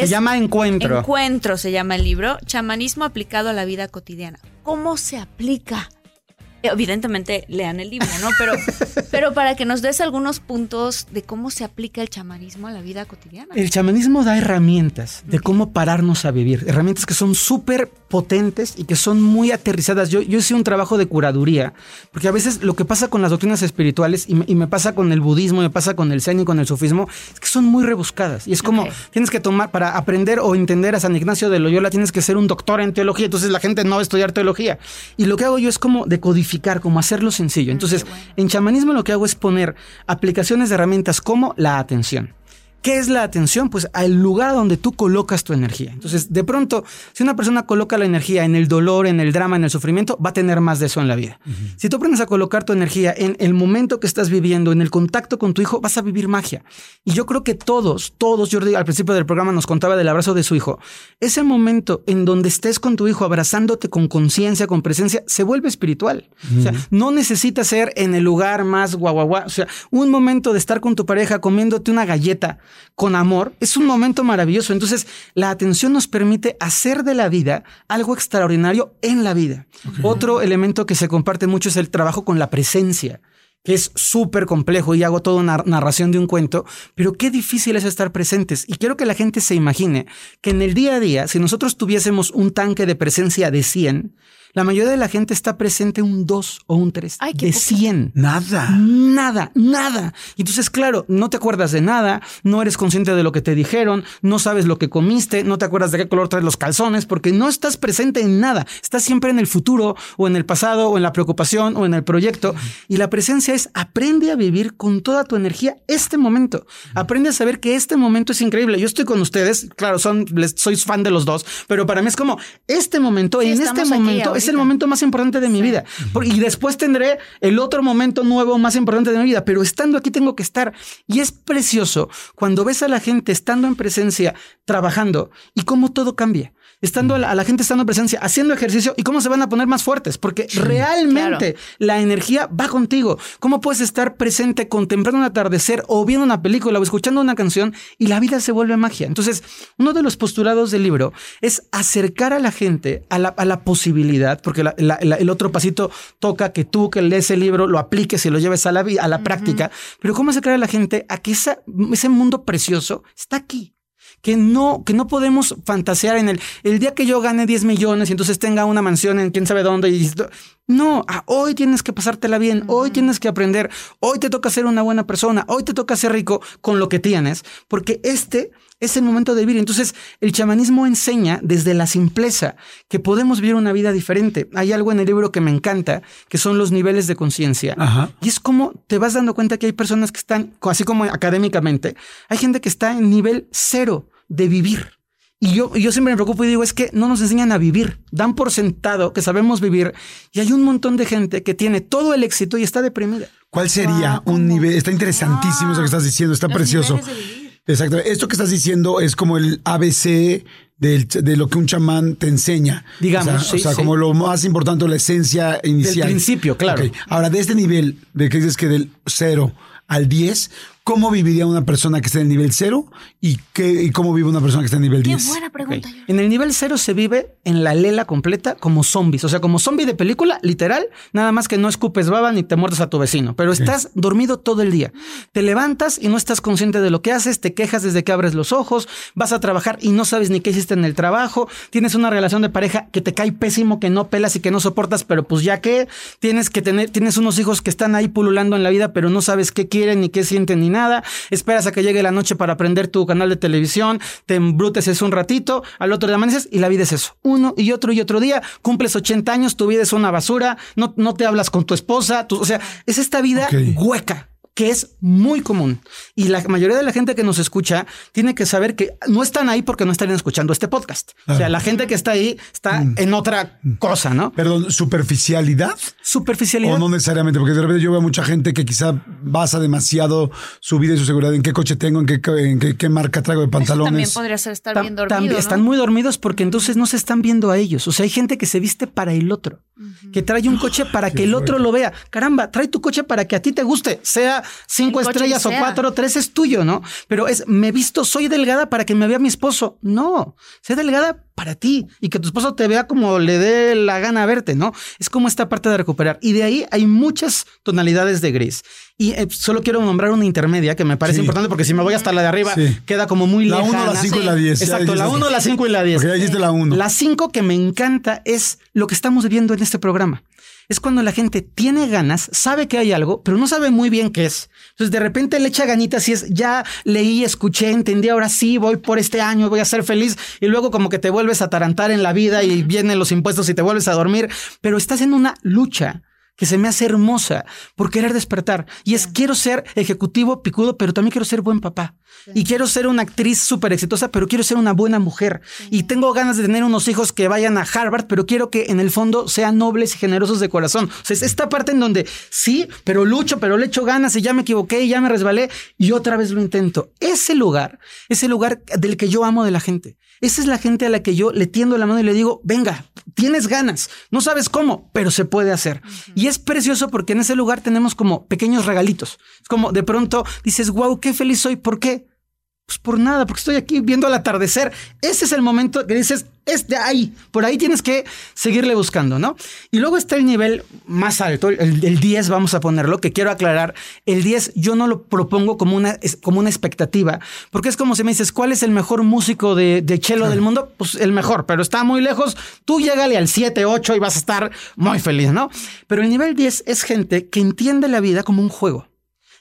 Se llama Encuentro. Encuentro se llama el libro. Chamanismo aplicado a la vida cotidiana. ¿Cómo se aplica? Evidentemente lean el libro, ¿no? Pero, pero para que nos des algunos puntos de cómo se aplica el chamanismo a la vida cotidiana. El chamanismo da herramientas de cómo pararnos a vivir, herramientas que son súper potentes y que son muy aterrizadas. Yo, yo hice un trabajo de curaduría, porque a veces lo que pasa con las doctrinas espirituales y me, pasa con el budismo, me pasa con el zen y con el sufismo, es que son muy rebuscadas. Y es como, tienes que tomar, para aprender o entender a San Ignacio de Loyola, tienes que ser un doctor en teología, entonces la gente no va a estudiar teología. Y lo que hago yo es como decodificar, como hacerlo sencillo. Entonces, en chamanismo lo que hago es poner aplicaciones de herramientas como la atención. ¿Qué es la atención? Pues al lugar donde tú colocas tu energía. Entonces, de pronto, si una persona coloca la energía en el dolor, en el drama, en el sufrimiento, va a tener más de eso en la vida. Si tú aprendes a colocar tu energía en el momento que estás viviendo, en el contacto con tu hijo, vas a vivir magia. Y yo creo que todos, todos, Jordi al principio del programa nos contaba del abrazo de su hijo. Ese momento en donde estés con tu hijo abrazándote con conciencia, con presencia, se vuelve espiritual. O sea, no necesita ser en el lugar más guaguaguá. O sea, un momento de estar con tu pareja comiéndote una galleta con amor, es un momento maravilloso. Entonces, la atención nos permite hacer de la vida algo extraordinario en la vida. Otro elemento que se comparte mucho es el trabajo con la presencia que es súper complejo y hago toda una narración de un cuento, pero qué difícil es estar presentes. Y quiero que la gente se imagine que en el día a día, si nosotros tuviésemos un tanque de presencia de 100, la mayoría de la gente está presente un 2 o un 3 de 100. Nada. Nada, nada. Y entonces, claro, no te acuerdas de nada, no eres consciente de lo que te dijeron, no sabes lo que comiste, no te acuerdas de qué color traes los calzones, porque no estás presente en nada. Estás siempre en el futuro o en el pasado o en la preocupación o en el proyecto. Y la presencia es aprende a vivir con toda tu energía este momento. Aprende a saber que este momento es increíble. Yo estoy con ustedes, claro, son, les, soy fan de los dos, pero para mí es como este momento, en este momento, es el momento más importante de mi vida. Y después tendré el otro momento nuevo más importante de mi vida, pero estando aquí tengo que estar. Y es precioso cuando ves a la gente estando en presencia, trabajando y cómo todo cambia estando a la, gente estando en presencia, haciendo ejercicio y cómo se van a poner más fuertes, porque realmente la energía va contigo. ¿Cómo puedes estar presente contemplando un atardecer o viendo una película o escuchando una canción y la vida se vuelve magia? Entonces, uno de los postulados del libro es acercar a la gente a la, posibilidad, porque el otro pasito toca que tú que lees el libro lo apliques y lo lleves a la, a la práctica, pero cómo acercar a la gente a que ese mundo precioso está aquí que no, que no podemos fantasear en el, el día que yo gane 10 millones y entonces tenga una mansión en quién sabe dónde. Y, no, hoy tienes que pasártela bien, hoy tienes que aprender, hoy te toca ser una buena persona, hoy te toca ser rico con lo que tienes, porque este es el momento de vivir. Entonces, el chamanismo enseña desde la simpleza que podemos vivir una vida diferente. Hay algo en el libro que me encanta, que son los niveles de conciencia. Y es como te vas dando cuenta que hay personas que están, así como académicamente, hay gente que está en nivel cero de vivir. Y yo, yo siempre me preocupo y digo, es que no nos enseñan a vivir. Dan por sentado que sabemos vivir y hay un montón de gente que tiene todo el éxito y está deprimida. ¿Cuál sería un nivel? Está interesantísimo eso que estás diciendo, está precioso. Exacto. Esto que estás diciendo es como el ABC de lo que un chamán te enseña. Digamos. O sea, como lo más importante, la esencia inicial. Del principio, claro. Ahora, de este nivel, de que dices que del cero al 10, ¿cómo viviría una persona que está en el nivel cero y, qué, y cómo vive una persona que está en el nivel Qué 10? buena pregunta. En el nivel cero se vive en la lela completa como zombies. O sea, como zombie de película, literal, nada más que no escupes baba ni te muerdes a tu vecino. Pero estás dormido todo el día. Te levantas y no estás consciente de lo que haces, te quejas desde que abres los ojos, vas a trabajar y no sabes ni qué hiciste en el trabajo, tienes una relación de pareja que te cae pésimo, que no pelas y que no soportas, pero pues ya que tienes que tener, tienes unos hijos que están ahí pululando en la vida, pero no sabes qué quieren ni qué sienten ni nada. Esperas a que llegue la noche para prender tu canal de televisión, te embrutes eso un ratito, al otro día amaneces y la vida es eso. Uno y otro y otro día, cumples 80 años, tu vida es una basura, no, no te hablas con tu esposa, tu- o sea, es esta vida hueca que es muy común. Y la mayoría de la gente que nos escucha tiene que saber que no están ahí porque no estarían escuchando este podcast. O sea, la gente que está ahí está en otra cosa, ¿no? Perdón, superficialidad. Superficialidad. O no necesariamente, porque de repente yo veo mucha gente que quizá basa demasiado su vida y su seguridad en qué coche tengo, en qué, en qué, qué marca traigo de Eso también pantalones. podría ser estar bien dormido. ¿no? Están muy dormidos porque entonces no se están viendo a ellos. O sea, hay gente que se viste para el otro, que trae un coche para que el otro lo vea. Caramba, trae tu coche para que a ti te guste, sea cinco estrellas o sea. cuatro, tres es tuyo, ¿no? Pero es, me visto, soy delgada para que me vea mi esposo. No, sé delgada para ti y que tu esposo te vea como le dé la gana verte, ¿no? Es como esta parte de recuperar. Y de ahí hay muchas tonalidades de gris. Y eh, solo quiero nombrar una intermedia que me parece Sí. importante porque si me voy hasta la de arriba, Sí. queda como muy La lejana. 1, la 5 y Sí. la 10. Exacto, la 1, la 5 y la 10. Porque ya dijiste la 1. La 5 que me encanta es lo que estamos viendo en este programa. Es cuando la gente tiene ganas, sabe que hay algo, pero no sabe muy bien qué es. Entonces de repente le echa ganitas y es, ya leí, escuché, entendí, ahora sí, voy por este año, voy a ser feliz. Y luego como que te vuelves a atarantar en la vida y vienen los impuestos y te vuelves a dormir. Pero estás en una lucha que se me hace hermosa por querer despertar. Y es, quiero ser ejecutivo picudo, pero también quiero ser buen papá. Y quiero ser una actriz súper exitosa, pero quiero ser una buena mujer. Y tengo ganas de tener unos hijos que vayan a Harvard, pero quiero que en el fondo sean nobles y generosos de corazón. O sea, es esta parte en donde sí, pero lucho, pero le echo ganas y ya me equivoqué y ya me resbalé y otra vez lo intento. Ese lugar es el lugar del que yo amo de la gente. Esa es la gente a la que yo le tiendo la mano y le digo, venga, tienes ganas, no sabes cómo, pero se puede hacer. Y es precioso porque en ese lugar tenemos como pequeños regalitos. Es como de pronto dices, wow, qué feliz soy. ¿Por qué? Pues por nada, porque estoy aquí viendo el atardecer. Ese es el momento que dices, es de ahí, por ahí tienes que seguirle buscando, ¿no? Y luego está el nivel más alto, el, el 10 vamos a ponerlo, que quiero aclarar, el 10 yo no lo propongo como una, como una expectativa, porque es como si me dices, ¿cuál es el mejor músico de, de cello del mundo? Pues el mejor, pero está muy lejos, tú llégale al 7, 8 y vas a estar muy feliz, ¿no? Pero el nivel 10 es gente que entiende la vida como un juego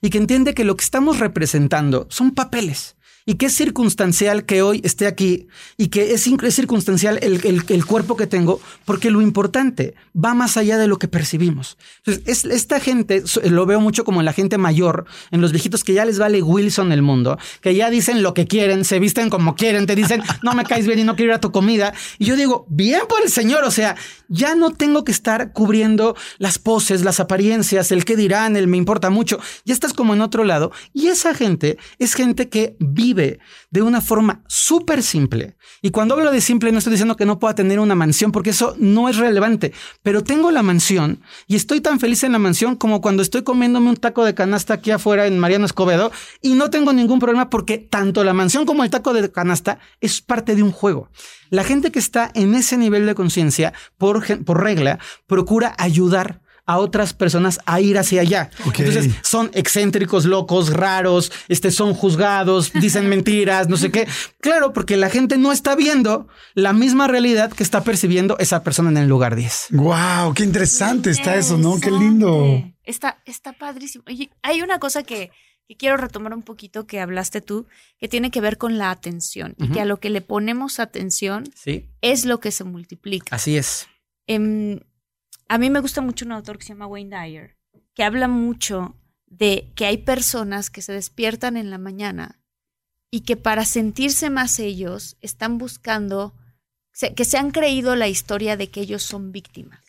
y que entiende que lo que estamos representando son papeles y que es circunstancial que hoy esté aquí y que es, es circunstancial el, el- el cuerpo que tengo, porque lo importante va más allá de lo que percibimos. Entonces, es, esta gente, so- lo veo mucho como en la gente mayor, en los viejitos que ya les vale Wilson el mundo, que ya dicen lo que quieren, se visten como quieren, te dicen, no me caes bien y no quiero ir a tu comida. Y yo digo, bien por el Señor, o sea, ya no tengo que estar cubriendo las poses, las apariencias, el qué dirán, el me importa mucho. Ya estás como en otro lado. Y esa gente es gente que vive de una forma súper simple. Y cuando hablo de simple, no estoy diciendo que no pueda tener una mansión, porque eso no es relevante. Pero tengo la mansión y estoy tan feliz en la mansión como cuando estoy comiéndome un taco de canasta aquí afuera en Mariano Escobedo y no tengo ningún problema porque tanto la mansión como el taco de canasta es parte de un juego. La gente que está en ese nivel de conciencia, por, por regla, procura ayudar a otras personas a ir hacia allá. Ok. Entonces son excéntricos, locos, raros, este, son juzgados, dicen mentiras, no sé qué. Claro, porque la gente no está viendo la misma realidad que está percibiendo esa persona en el lugar 10. Wow, qué interesante está eso, ¿no? Qué lindo. Está, está padrísimo. Oye, hay una cosa que, que quiero retomar un poquito que hablaste tú, que tiene que ver con la atención. Y que a lo que le ponemos atención Sí, es lo que se multiplica. así es. Em, a mí me gusta mucho un autor que se llama Wayne Dyer, que habla mucho de que hay personas que se despiertan en la mañana y que para sentirse más ellos están buscando, que se han creído la historia de que ellos son víctimas.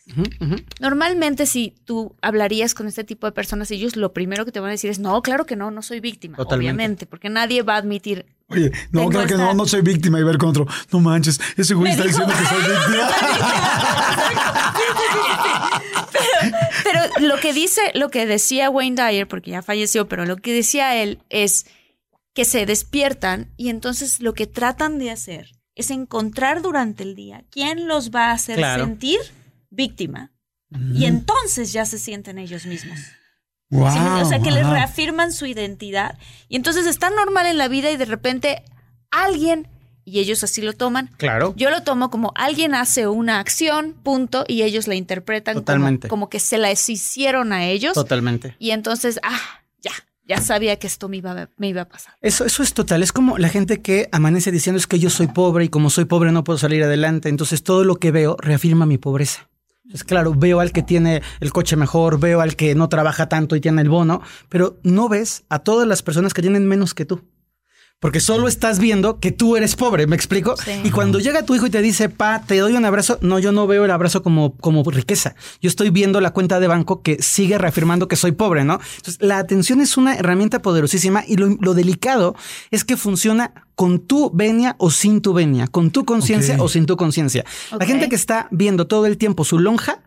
Normalmente si tú hablarías con este tipo de personas, ellos lo primero que te van a decir es, no, claro que no, no soy víctima, Totalmente. obviamente, porque nadie va a admitir. Oye, no, claro que no, no soy víctima y ver con otro. No manches, ese güey está diciendo que soy víctima. Pero lo que dice, lo que decía Wayne Dyer, porque ya falleció, pero lo que decía él es que se despiertan y entonces lo que tratan de hacer es encontrar durante el día quién los va a hacer Claro. sentir víctima. Y entonces ya se sienten ellos mismos. Wow, ¿Sí me- o sea, que les reafirman su identidad. Y entonces están normal en la vida y de repente alguien, y ellos así lo toman, Claro. yo lo tomo como alguien hace una acción, punto, y ellos la interpretan como- Totalmente. Como, que se las hicieron a ellos. Totalmente. Y entonces, ah, ya, ya sabía que esto me iba, me iba a pasar. Eso, eso es total. Es como la gente que amanece diciendo es que yo soy pobre y como soy pobre no puedo salir adelante. Entonces todo lo que veo reafirma mi pobreza. Es claro, veo al que tiene el coche mejor, veo al que no trabaja tanto y tiene el bono, pero no ves a todas las personas que tienen menos que tú. Porque solo estás viendo que tú eres pobre, ¿me explico? Sí. Y cuando llega tu hijo y te dice, pa, te doy un abrazo, no, yo no veo el abrazo como, como riqueza. Yo estoy viendo la cuenta de banco que sigue reafirmando que soy pobre, ¿no? Entonces, la atención es una herramienta poderosísima y lo, lo delicado es que funciona con tu venia o sin tu venia, con tu conciencia o sin tu conciencia. La gente que está viendo todo el tiempo su lonja,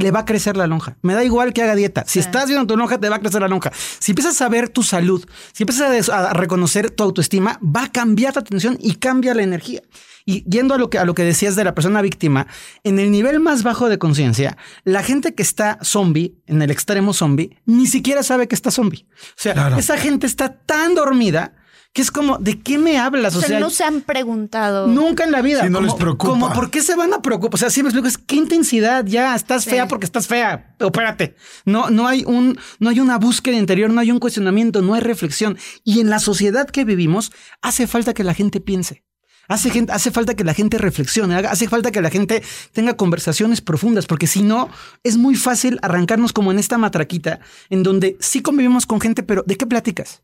le va a crecer la lonja. Me da igual que haga dieta. Si estás viendo tu lonja, te va a crecer la lonja. Si empiezas a ver tu salud, si empiezas a des- a, reconocer tu autoestima, va a cambiar tu atención y cambia la energía. Y yendo a lo que, a lo que decías de la persona víctima, en el nivel más bajo de conciencia, la gente que está zombie, en el extremo zombie, ni siquiera sabe que está zombie. O sea, Claro. esa gente está tan dormida que es como, ¿de qué me hablas? O sea, no se han preguntado. Nunca en la vida. Sí, no les preocupa. Como, ¿por qué se van a preocupar? O sea, sí me explico, es qué intensidad, ya estás Sí. fea porque estás fea. Opérate. No, no hay un, no hay una búsqueda interior, no hay un cuestionamiento, no hay reflexión. Y en la sociedad que vivimos, hace falta que la gente piense. Hace, gente, hace falta que la gente reflexione, hace falta que la gente tenga conversaciones profundas, porque si no, es muy fácil arrancarnos como en esta matraquita, en donde sí convivimos con gente, pero ¿de qué platicas?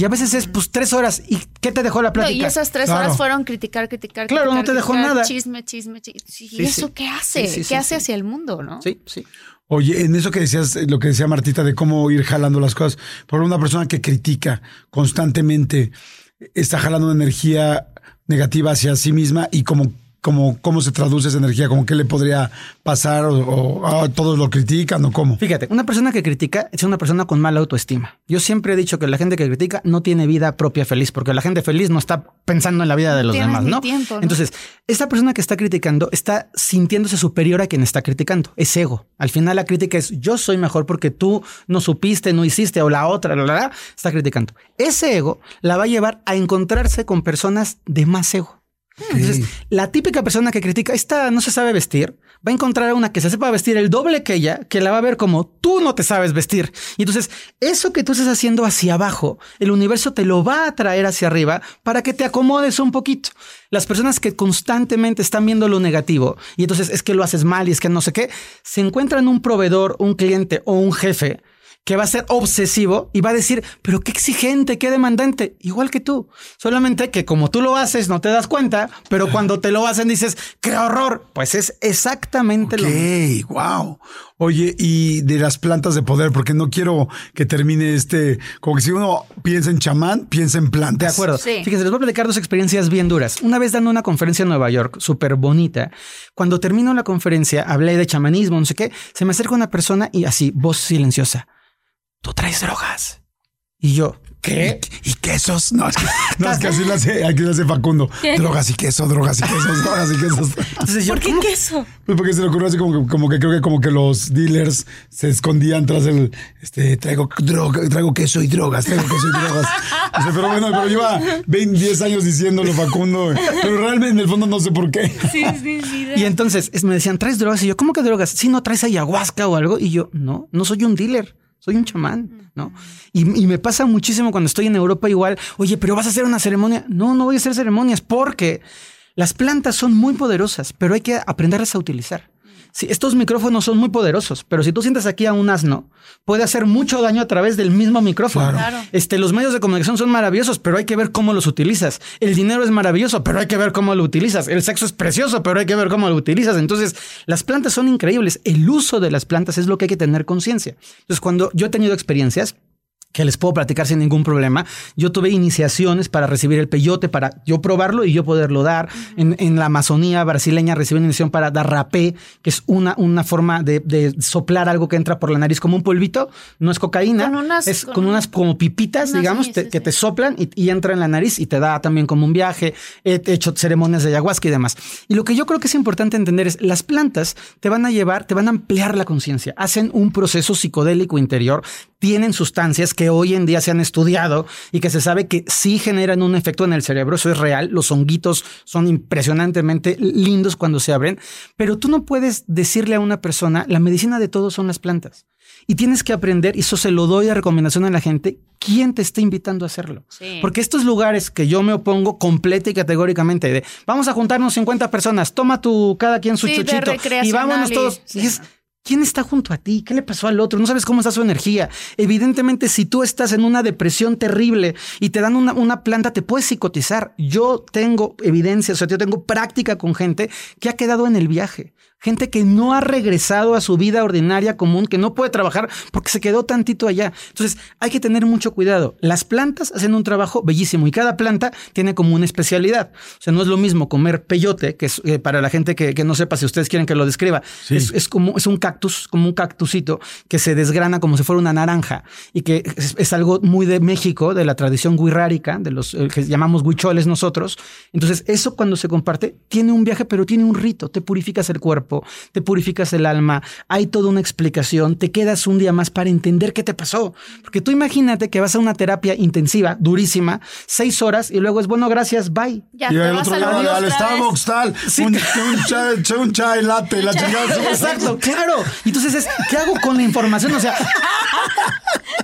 Y a veces es, pues, tres horas. ¿Y qué te dejó la No, plática? y esas tres Claro. horas fueron criticar, criticar, Claro, criticar, no te dejó criticar, nada. Chisme, chisme, chisme. ¿Y Sí, eso sí. qué hace? Sí, sí, ¿Qué sí, hace sí. hacia el mundo, no? Sí, sí. Oye, en eso que decías, lo que decía Martita de cómo ir jalando las cosas, por una persona que critica constantemente, está jalando una energía negativa hacia sí misma y cómo, cómo, cómo se traduce esa energía, como qué le podría pasar o, o, todos lo critican o cómo. Fíjate, una persona que critica es una persona con mala autoestima. Yo siempre he dicho que la gente que critica no tiene vida propia feliz, porque la gente feliz no está pensando en la vida de los Tienes demás, ¿no? tiempo, ¿no? Entonces, esta persona que está criticando está sintiéndose superior a quien está criticando. Es ego. Al final la crítica es yo soy mejor porque tú no supiste, no hiciste, o la otra, la, la, la, está criticando. Ese ego la va a llevar a encontrarse con personas de más ego. Entonces, la típica persona que critica, esta no se sabe vestir, va a encontrar a una que se sepa vestir el doble que ella, que la va a ver como tú no te sabes vestir. Y entonces, eso que tú estás haciendo hacia abajo, el universo te lo va a traer hacia arriba para que te acomodes un poquito. Las personas que constantemente están viendo lo negativo y entonces es que lo haces mal y es que no sé qué, se encuentran un proveedor, un cliente o un jefe que va a ser obsesivo y va a decir, pero qué exigente, qué demandante, igual que tú. Solamente que como tú lo haces no te das cuenta, pero cuando te lo hacen dices, qué horror. Pues es exactamente lo mismo. Wow. Oye, y de las plantas de poder, porque no quiero que termine este, como que si uno piensa en chamán, piensa en De plantas. acuerdo. Sí. Fíjense, les voy a platicar dos experiencias bien duras. Una vez dando una conferencia en Nueva York, súper bonita. Cuando termino la conferencia, hablé de chamanismo, no sé qué. Se me acerca una persona y así, voz silenciosa. Tú traes drogas. Y yo, ¿qué? ¿Y quesos? No, es que, no, es que así lo hace, aquí lo hace Facundo. Drogas y queso, drogas y quesos, drogas y quesos. Entonces yo, ¿Por qué ¿cómo? queso? Pues porque se le ocurrió así como que, como que creo que como que los dealers se escondían tras el este traigo droga, traigo queso y drogas, traigo queso y drogas. O sea, pero bueno, pero lleva 20, 10 años diciéndolo Facundo, pero realmente en el fondo no sé por qué. Sí, sí, sí. Y entonces es- me decían, ¿traes drogas? Y yo, ¿cómo que drogas? Si no traes ayahuasca o algo. Y yo, no, no soy un dealer. Soy un chamán, ¿no? Y, y me pasa muchísimo cuando estoy en Europa igual, oye, pero vas a hacer una ceremonia. No, no voy a hacer ceremonias porque las plantas son muy poderosas, pero hay que aprenderlas a utilizar. Sí, estos micrófonos son muy poderosos, pero si tú sientes aquí a un asno, puede hacer mucho daño a través del mismo micrófono. Claro. Claro. Este, los medios de comunicación son maravillosos, pero hay que ver cómo los utilizas. El dinero es maravilloso, pero hay que ver cómo lo utilizas. El sexo es precioso, pero hay que ver cómo lo utilizas. Entonces, las plantas son increíbles. El uso de las plantas es lo que hay que tener conciencia. Entonces, cuando yo he tenido experiencias, que les puedo platicar sin ningún problema. Yo tuve iniciaciones para recibir el peyote, para yo probarlo y yo poderlo dar. en, en, la Amazonía brasileña recibí una iniciación para dar rapé, que es una, una forma de, de, soplar algo que entra por la nariz como un polvito. No es cocaína, con unas, es con, con unas como pipitas, digamos, te, que te soplan y, y, entra en la nariz y te da también como un viaje. He hecho ceremonias de ayahuasca y demás. Y lo que yo creo que es importante entender es las plantas te van a llevar, te van a ampliar la conciencia, hacen un proceso psicodélico interior, tienen sustancias que hoy en día se han estudiado y que se sabe que sí generan un efecto en el cerebro, eso es real, los honguitos son impresionantemente lindos cuando se abren, pero tú no puedes decirle a una persona, la medicina de todos son las plantas. Y tienes que aprender, y eso se lo doy de recomendación a la gente, quién te está invitando a hacerlo. Sí. Porque estos lugares que yo me opongo completa y categóricamente de vamos a juntarnos 50 personas, toma tu cada quien su sí, chuchito y vámonos todos. Y, y es, ¿Quién está junto a ti? ¿Qué le pasó al otro? No sabes cómo está su energía. Evidentemente, si tú estás en una depresión terrible y te dan una, planta, te puedes psicotizar. Yo tengo evidencia, o sea, yo tengo práctica con gente que ha quedado en el viaje. Gente que no ha regresado a su vida ordinaria común, que no puede trabajar porque se quedó tantito allá. Entonces, hay que tener mucho cuidado. Las plantas hacen un trabajo bellísimo y cada planta tiene como una especialidad. O sea, no es lo mismo comer peyote, que es eh, para la gente que, que, no sepa, si ustedes quieren que lo describa, sí. es, es, como es un cactus, como un cactusito que se desgrana como si fuera una naranja y que es, es algo muy de México, de la tradición guirrárica, de los eh, que llamamos huicholes nosotros. Entonces, eso cuando se comparte tiene un viaje, pero tiene un rito. Te purificas el cuerpo te purificas el alma, hay toda una explicación, te quedas un día más para entender qué te pasó. Porque tú imagínate que vas a una terapia intensiva, durísima, seis horas y luego es bueno, gracias, bye. Ya, y el otro día al Starbucks tal, sí. un, un, chai, un chai latte, la chingada. Exacto, claro. Y entonces es, ¿qué hago con la información? O sea,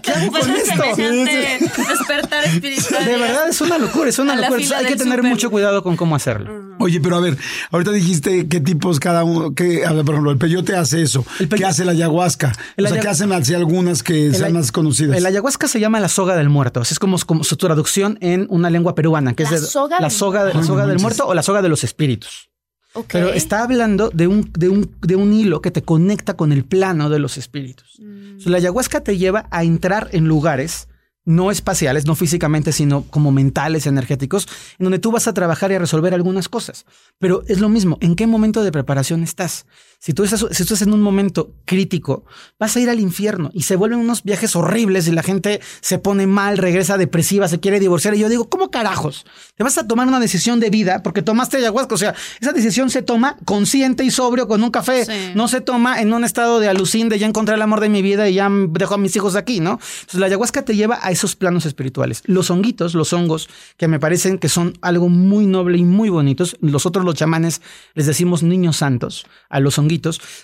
¿qué hago pues con esto? Despertar espiritual. De verdad es una locura, es una locura. Entonces, hay que tener super. mucho cuidado con cómo hacerlo. Oye, pero a ver, ahorita dijiste qué tipos cada uno, que, a ver, por ejemplo, el peyote hace eso. El ¿Qué hace la ayahuasca? El o sea, ¿qué hacen así algunas que sean más conocidas? El ayahuasca se llama la soga del muerto. Es como, como su traducción en una lengua peruana, que la es de, soga la soga, de, la soga del muerto o la soga de los espíritus. Okay. Pero está hablando de un, de, un, de un hilo que te conecta con el plano de los espíritus. Mm. O sea, la ayahuasca te lleva a entrar en lugares no espaciales, no físicamente, sino como mentales, energéticos, en donde tú vas a trabajar y a resolver algunas cosas. Pero es lo mismo, ¿en qué momento de preparación estás? Si tú, estás, si tú estás en un momento crítico, vas a ir al infierno y se vuelven unos viajes horribles y la gente se pone mal, regresa depresiva, se quiere divorciar. Y yo digo, ¿cómo carajos? Te vas a tomar una decisión de vida porque tomaste ayahuasca. O sea, esa decisión se toma consciente y sobrio con un café. Sí. No se toma en un estado de alucín de ya encontré el amor de mi vida y ya dejo a mis hijos aquí, ¿no? Entonces la ayahuasca te lleva a esos planos espirituales. Los honguitos, los hongos, que me parecen que son algo muy noble y muy bonitos. Nosotros los chamanes les decimos niños santos a los honguitos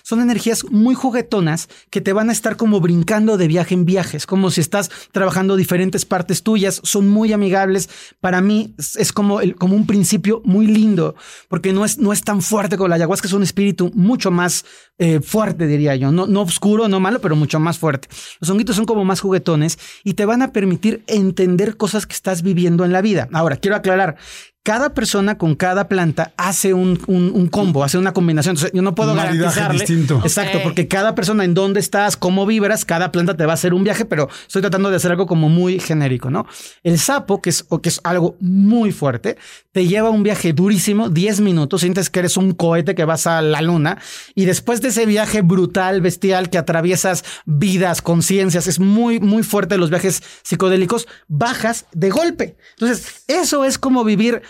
son energías muy juguetonas que te van a estar como brincando de viaje en viajes, como si estás trabajando diferentes partes tuyas, son muy amigables. Para mí es como, el, como un principio muy lindo, porque no es, no es tan fuerte como la ayahuasca, es un espíritu mucho más eh, fuerte, diría yo. No, no oscuro, no malo, pero mucho más fuerte. Los honguitos son como más juguetones y te van a permitir entender cosas que estás viviendo en la vida. Ahora, quiero aclarar cada persona con cada planta hace un, un, un combo, hace una combinación. Entonces, yo no puedo garantizarle. Distinto. Exacto, okay. porque cada persona en dónde estás, cómo vibras, cada planta te va a hacer un viaje, pero estoy tratando de hacer algo como muy genérico, ¿no? El sapo, que es, que es algo muy fuerte, te lleva un viaje durísimo, 10 minutos, sientes que eres un cohete que vas a la luna, y después de ese viaje brutal, bestial, que atraviesas vidas, conciencias, es muy, muy fuerte los viajes psicodélicos, bajas de golpe. Entonces, eso es como vivir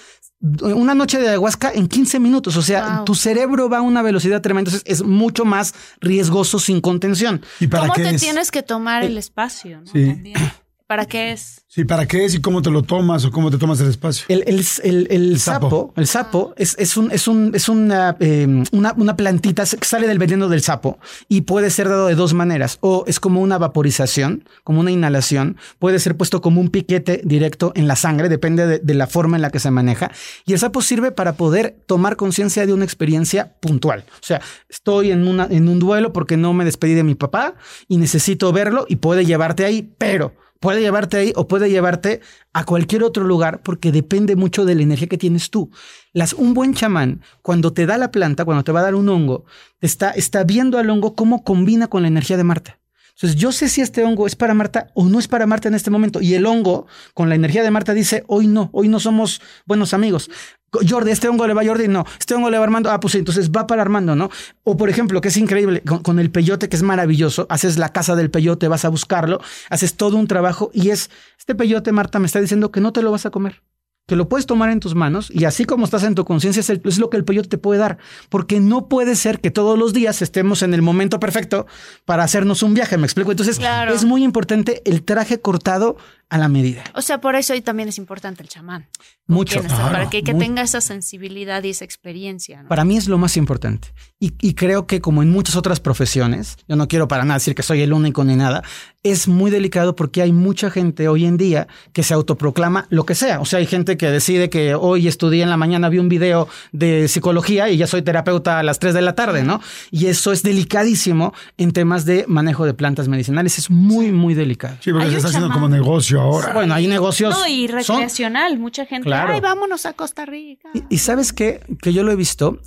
una noche de ayahuasca en 15 minutos. O sea, wow. tu cerebro va a una velocidad tremenda. Entonces es mucho más riesgoso sin contención. ¿Y para ¿Cómo qué te es? tienes que tomar el espacio? ¿no? Sí. También. ¿Para qué es? Sí, ¿para qué es y cómo te lo tomas o cómo te tomas el espacio? El, el, el, el sapo, sapo, el sapo es, es, un, es, un, es una, eh, una, una, plantita que sale del veneno del sapo y puede ser dado de dos maneras. O es como una vaporización, como una inhalación. Puede ser puesto como un piquete directo en la sangre, depende de, de la forma en la que se maneja. Y el sapo sirve para poder tomar conciencia de una experiencia puntual. O sea, estoy en, una, en un duelo porque no me despedí de mi papá y necesito verlo y puede llevarte ahí, pero puede llevarte ahí o puede llevarte a cualquier otro lugar porque depende mucho de la energía que tienes tú. Las, un buen chamán, cuando te da la planta, cuando te va a dar un hongo, está, está viendo al hongo cómo combina con la energía de Marte. Entonces, yo sé si este hongo es para Marta o no es para Marta en este momento. Y el hongo, con la energía de Marta, dice, hoy no, hoy no somos buenos amigos. Jordi, este hongo le va a Jordi, no, este hongo le va a Armando, ah, pues entonces va para Armando, ¿no? O por ejemplo, que es increíble, con, con, el peyote, que es maravilloso, haces la casa del peyote, vas a buscarlo, haces todo un trabajo y es, este peyote, Marta, me está diciendo que no te lo vas a comer que lo puedes tomar en tus manos y así como estás en tu conciencia es, es, lo que el peyote te puede dar, porque no puede ser que todos los días estemos en el momento perfecto para hacernos un viaje, me explico. Entonces claro. es muy importante el traje cortado a la medida. O sea, por eso hoy también es importante el chamán. Mucho. Claro, para que, que tenga esa sensibilidad y esa experiencia. ¿no? Para mí es lo más importante. Y, y, creo que como en muchas otras profesiones, yo no quiero para nada decir que soy el único ni nada, es muy delicado porque hay mucha gente hoy en día que se autoproclama lo que sea. O sea, hay gente que decide que hoy estudié en la mañana, vi un video de psicología y ya soy terapeuta a las 3 de la tarde, ¿no? Y eso es delicadísimo en temas de manejo de plantas medicinales. Es muy, muy delicado. Sí, porque se está haciendo como negocio ahora. Bueno, hay negocios. No, y recreacional. Son... Mucha gente, claro. ay, vámonos a Costa Rica. Y, y sabes qué? Que yo lo he visto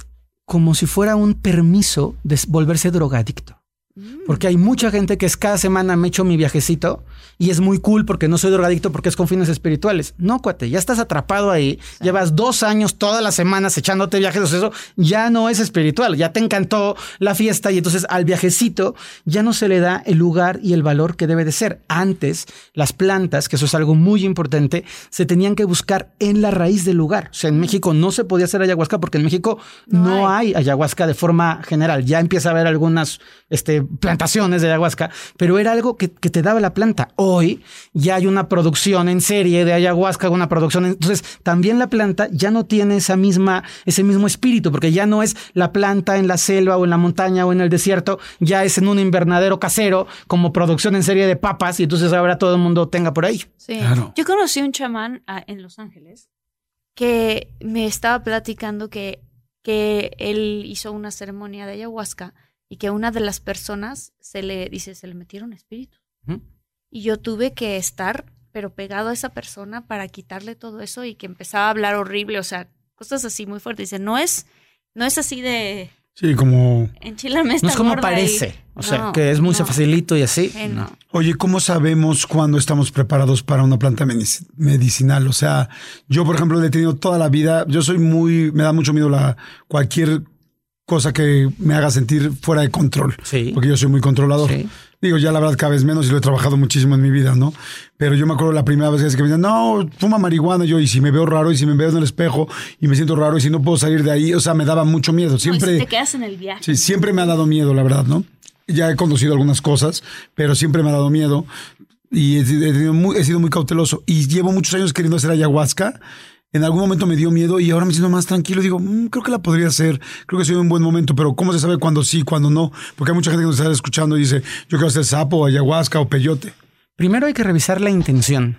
como si fuera un permiso de volverse drogadicto. Porque hay mucha gente que es cada semana me echo mi viajecito y es muy cool porque no soy drogadicto porque es con fines espirituales. No, cuate, ya estás atrapado ahí, sí. llevas dos años todas las semanas echándote viajes, eso ya no es espiritual, ya te encantó la fiesta y entonces al viajecito ya no se le da el lugar y el valor que debe de ser. Antes, las plantas, que eso es algo muy importante, se tenían que buscar en la raíz del lugar. O sea, en México no se podía hacer ayahuasca porque en México no, no hay. hay ayahuasca de forma general. Ya empieza a haber algunas este, plantaciones de ayahuasca, pero era algo que, que, te daba la planta. Hoy ya hay una producción en serie de ayahuasca, una producción. En, entonces, también la planta ya no tiene esa misma, ese mismo espíritu, porque ya no es la planta en la selva o en la montaña o en el desierto, ya es en un invernadero casero como producción en serie de papas y entonces ahora todo el mundo tenga por ahí. Sí. Claro. Yo conocí un chamán uh, en Los Ángeles que me estaba platicando que, que él hizo una ceremonia de ayahuasca y que a una de las personas se le dice, se le metieron espíritus. ¿Mm? Y yo tuve que estar, pero pegado a esa persona para quitarle todo eso y que empezaba a hablar horrible, o sea, cosas así muy fuertes. Dice, no es, no es así de... Sí, como... Enchilame No es como parece. Y... O sea, no, que es muy no. facilito y así. Eh, no. Oye, ¿cómo sabemos cuándo estamos preparados para una planta medicinal? O sea, yo, por ejemplo, he tenido toda la vida, yo soy muy, me da mucho miedo la cualquier cosa que me haga sentir fuera de control. Sí. Porque yo soy muy controlador. Sí. Digo, ya la verdad cada vez menos y lo he trabajado muchísimo en mi vida, ¿no? Pero yo me acuerdo la primera vez que me decían, no, fuma marihuana yo y si me veo raro y si me veo en el espejo y me siento raro y si no puedo salir de ahí, o sea, me daba mucho miedo. Siempre... No, si te quedas en el viaje. Sí, siempre me ha dado miedo, la verdad, ¿no? Ya he conducido algunas cosas, pero siempre me ha dado miedo y he, he, muy, he sido muy cauteloso y llevo muchos años queriendo hacer ayahuasca en algún momento me dio miedo y ahora me siento más tranquilo. Digo, mmm, creo que la podría hacer, creo que soy un buen momento, pero ¿cómo se sabe cuándo sí, cuándo no? Porque hay mucha gente que nos está escuchando y dice, yo quiero hacer sapo, ayahuasca o peyote. Primero hay que revisar la intención.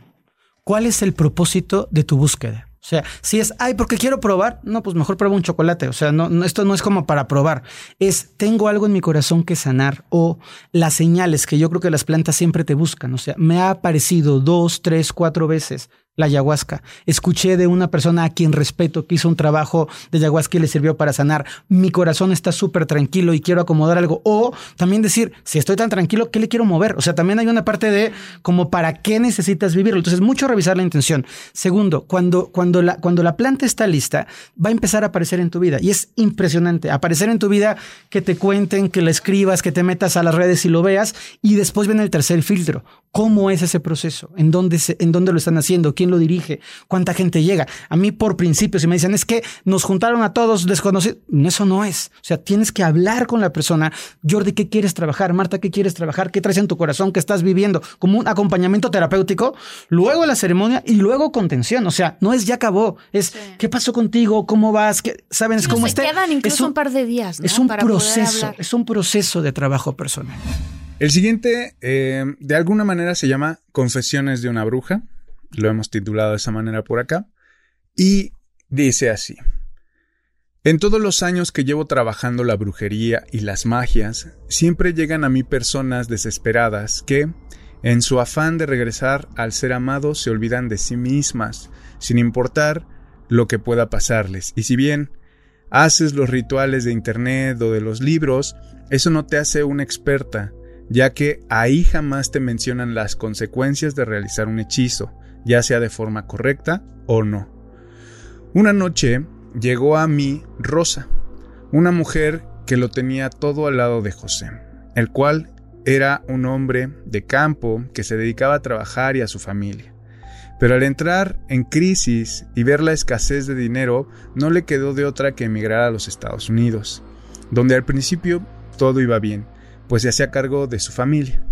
¿Cuál es el propósito de tu búsqueda? O sea, si es, ay, porque quiero probar, no, pues mejor prueba un chocolate. O sea, no, esto no es como para probar. Es, tengo algo en mi corazón que sanar o las señales que yo creo que las plantas siempre te buscan. O sea, me ha aparecido dos, tres, cuatro veces la ayahuasca. Escuché de una persona a quien respeto que hizo un trabajo de ayahuasca y le sirvió para sanar. Mi corazón está súper tranquilo y quiero acomodar algo. O también decir, si estoy tan tranquilo, ¿qué le quiero mover? O sea, también hay una parte de como para qué necesitas vivirlo. Entonces, mucho revisar la intención. Segundo, cuando, cuando, la, cuando la planta está lista, va a empezar a aparecer en tu vida. Y es impresionante. Aparecer en tu vida que te cuenten, que la escribas, que te metas a las redes y lo veas. Y después viene el tercer filtro. ¿Cómo es ese proceso? ¿En dónde, se, en dónde lo están haciendo? ¿Quién lo dirige? ¿Cuánta gente llega? A mí, por principio, si me dicen, es que nos juntaron a todos desconocidos, eso no es. O sea, tienes que hablar con la persona. Jordi, ¿qué quieres trabajar? Marta, ¿qué quieres trabajar? ¿Qué traes en tu corazón? ¿Qué estás viviendo? Como un acompañamiento terapéutico, luego la ceremonia y luego contención. O sea, no es ya acabó, es sí. ¿qué pasó contigo? ¿Cómo vas? ¿Qué, ¿Sabes sí, cómo está? quedan incluso un, un, par de días. ¿no? Es un Para proceso, es un proceso de trabajo personal. El siguiente, eh, de alguna manera, se llama Confesiones de una bruja. Lo hemos titulado de esa manera por acá. Y dice así. En todos los años que llevo trabajando la brujería y las magias, siempre llegan a mí personas desesperadas que, en su afán de regresar al ser amado, se olvidan de sí mismas, sin importar lo que pueda pasarles. Y si bien haces los rituales de Internet o de los libros, eso no te hace una experta, ya que ahí jamás te mencionan las consecuencias de realizar un hechizo, ya sea de forma correcta o no. Una noche llegó a mí Rosa, una mujer que lo tenía todo al lado de José, el cual era un hombre de campo que se dedicaba a trabajar y a su familia. Pero al entrar en crisis y ver la escasez de dinero, no le quedó de otra que emigrar a los Estados Unidos, donde al principio todo iba bien, pues se hacía cargo de su familia.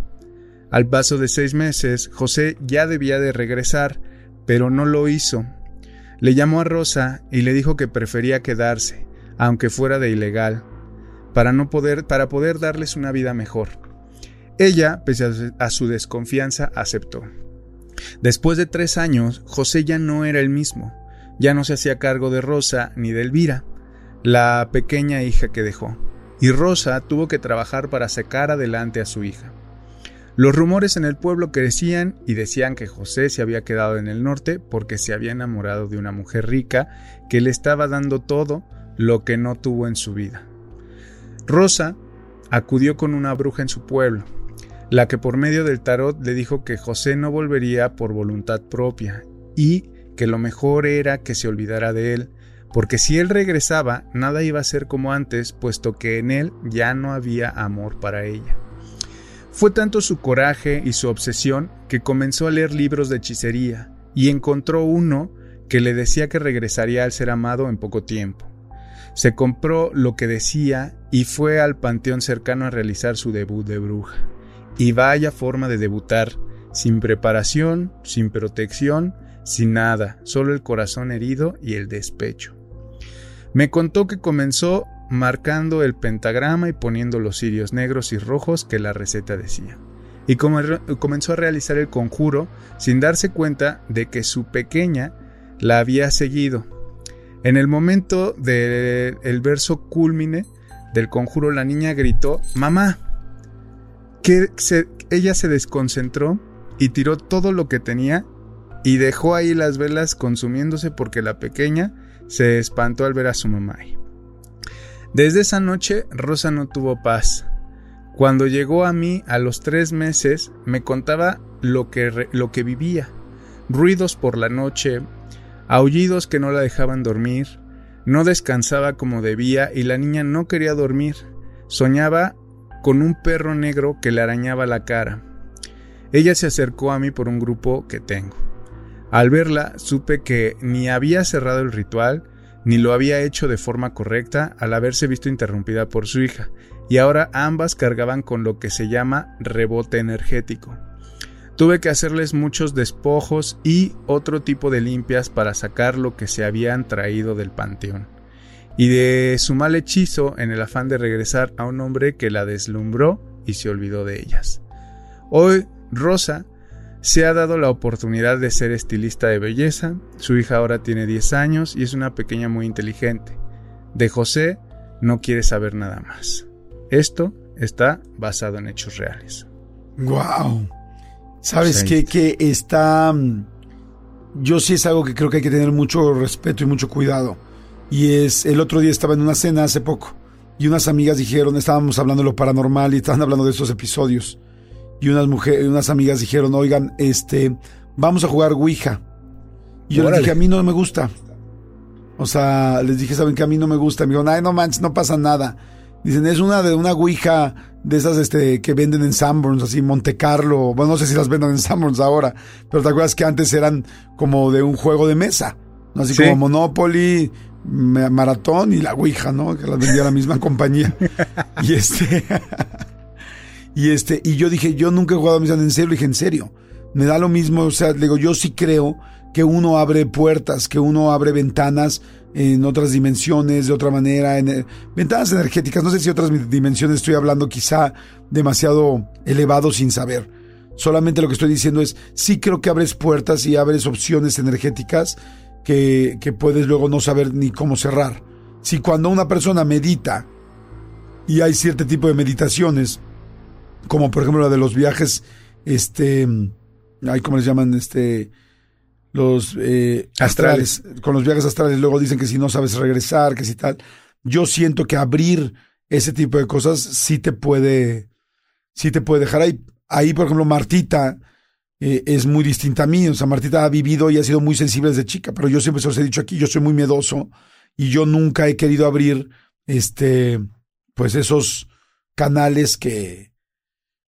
Al paso de seis meses, José ya debía de regresar, pero no lo hizo. Le llamó a Rosa y le dijo que prefería quedarse, aunque fuera de ilegal, para no poder, para poder darles una vida mejor. Ella, pese a su desconfianza, aceptó. Después de tres años, José ya no era el mismo. Ya no se hacía cargo de Rosa ni de Elvira, la pequeña hija que dejó, y Rosa tuvo que trabajar para sacar adelante a su hija. Los rumores en el pueblo crecían y decían que José se había quedado en el norte porque se había enamorado de una mujer rica que le estaba dando todo lo que no tuvo en su vida. Rosa acudió con una bruja en su pueblo, la que por medio del tarot le dijo que José no volvería por voluntad propia y que lo mejor era que se olvidara de él, porque si él regresaba nada iba a ser como antes, puesto que en él ya no había amor para ella. Fue tanto su coraje y su obsesión que comenzó a leer libros de hechicería y encontró uno que le decía que regresaría al ser amado en poco tiempo. Se compró lo que decía y fue al panteón cercano a realizar su debut de bruja. Y vaya forma de debutar, sin preparación, sin protección, sin nada, solo el corazón herido y el despecho. Me contó que comenzó marcando el pentagrama y poniendo los cirios negros y rojos que la receta decía. Y comenzó a realizar el conjuro sin darse cuenta de que su pequeña la había seguido. En el momento del verso cúlmine del conjuro la niña gritó, Mamá, que ella se desconcentró y tiró todo lo que tenía y dejó ahí las velas consumiéndose porque la pequeña se espantó al ver a su mamá. Desde esa noche Rosa no tuvo paz. Cuando llegó a mí a los tres meses me contaba lo que, lo que vivía. Ruidos por la noche, aullidos que no la dejaban dormir, no descansaba como debía y la niña no quería dormir. Soñaba con un perro negro que le arañaba la cara. Ella se acercó a mí por un grupo que tengo. Al verla supe que ni había cerrado el ritual, ni lo había hecho de forma correcta al haberse visto interrumpida por su hija, y ahora ambas cargaban con lo que se llama rebote energético. Tuve que hacerles muchos despojos y otro tipo de limpias para sacar lo que se habían traído del panteón y de su mal hechizo en el afán de regresar a un hombre que la deslumbró y se olvidó de ellas. Hoy, Rosa se ha dado la oportunidad de ser estilista de belleza, su hija ahora tiene 10 años y es una pequeña muy inteligente. De José no quiere saber nada más. Esto está basado en hechos reales. Wow. ¿Sabes qué? Que está... Mm, yo sí es algo que creo que hay que tener mucho respeto y mucho cuidado y es, el otro día estaba en una cena hace poco y unas amigas dijeron, estábamos hablando de lo paranormal y estaban hablando de estos episodios. Y unas mujeres, unas amigas dijeron, oigan, este, vamos a jugar Ouija. Y yo les dije, a mí no me gusta. O sea, les dije, ¿saben que a mí no me gusta? Me dijeron, ay, no manches, no pasa nada. Dicen, es una de una Ouija de esas este, que venden en Sanborns, así Monte Carlo. Bueno, no sé si las venden en Sanborns ahora, pero te acuerdas que antes eran como de un juego de mesa. Así como Monopoly, Maratón y la Ouija, ¿no? Que las vendía la misma compañía. Y este. y este. Y yo dije, yo nunca he jugado a misa en serio. Le dije, en serio. Me da lo mismo. O sea, digo, yo sí creo que uno abre puertas, que uno abre ventanas en otras dimensiones, de otra manera, en eh, ventanas energéticas. No sé si otras dimensiones estoy hablando quizá demasiado elevado sin saber. Solamente lo que estoy diciendo es, sí creo que abres puertas y abres opciones energéticas que, puedes luego no saber ni cómo cerrar. Si cuando una persona medita, y hay cierto tipo de meditaciones, como por ejemplo la de los viajes, este, hay como les llaman, este, los eh, astrales. con los viajes astrales luego dicen que si no sabes regresar, que si tal, yo siento que abrir ese tipo de cosas sí te puede, sí te puede dejar ahí. Ahí, por ejemplo, Martita eh, es muy distinta a mí. O sea, Martita ha vivido y ha sido muy sensible desde chica, pero yo siempre se los he dicho aquí, yo soy muy miedoso y yo nunca he querido abrir, este, pues esos canales que,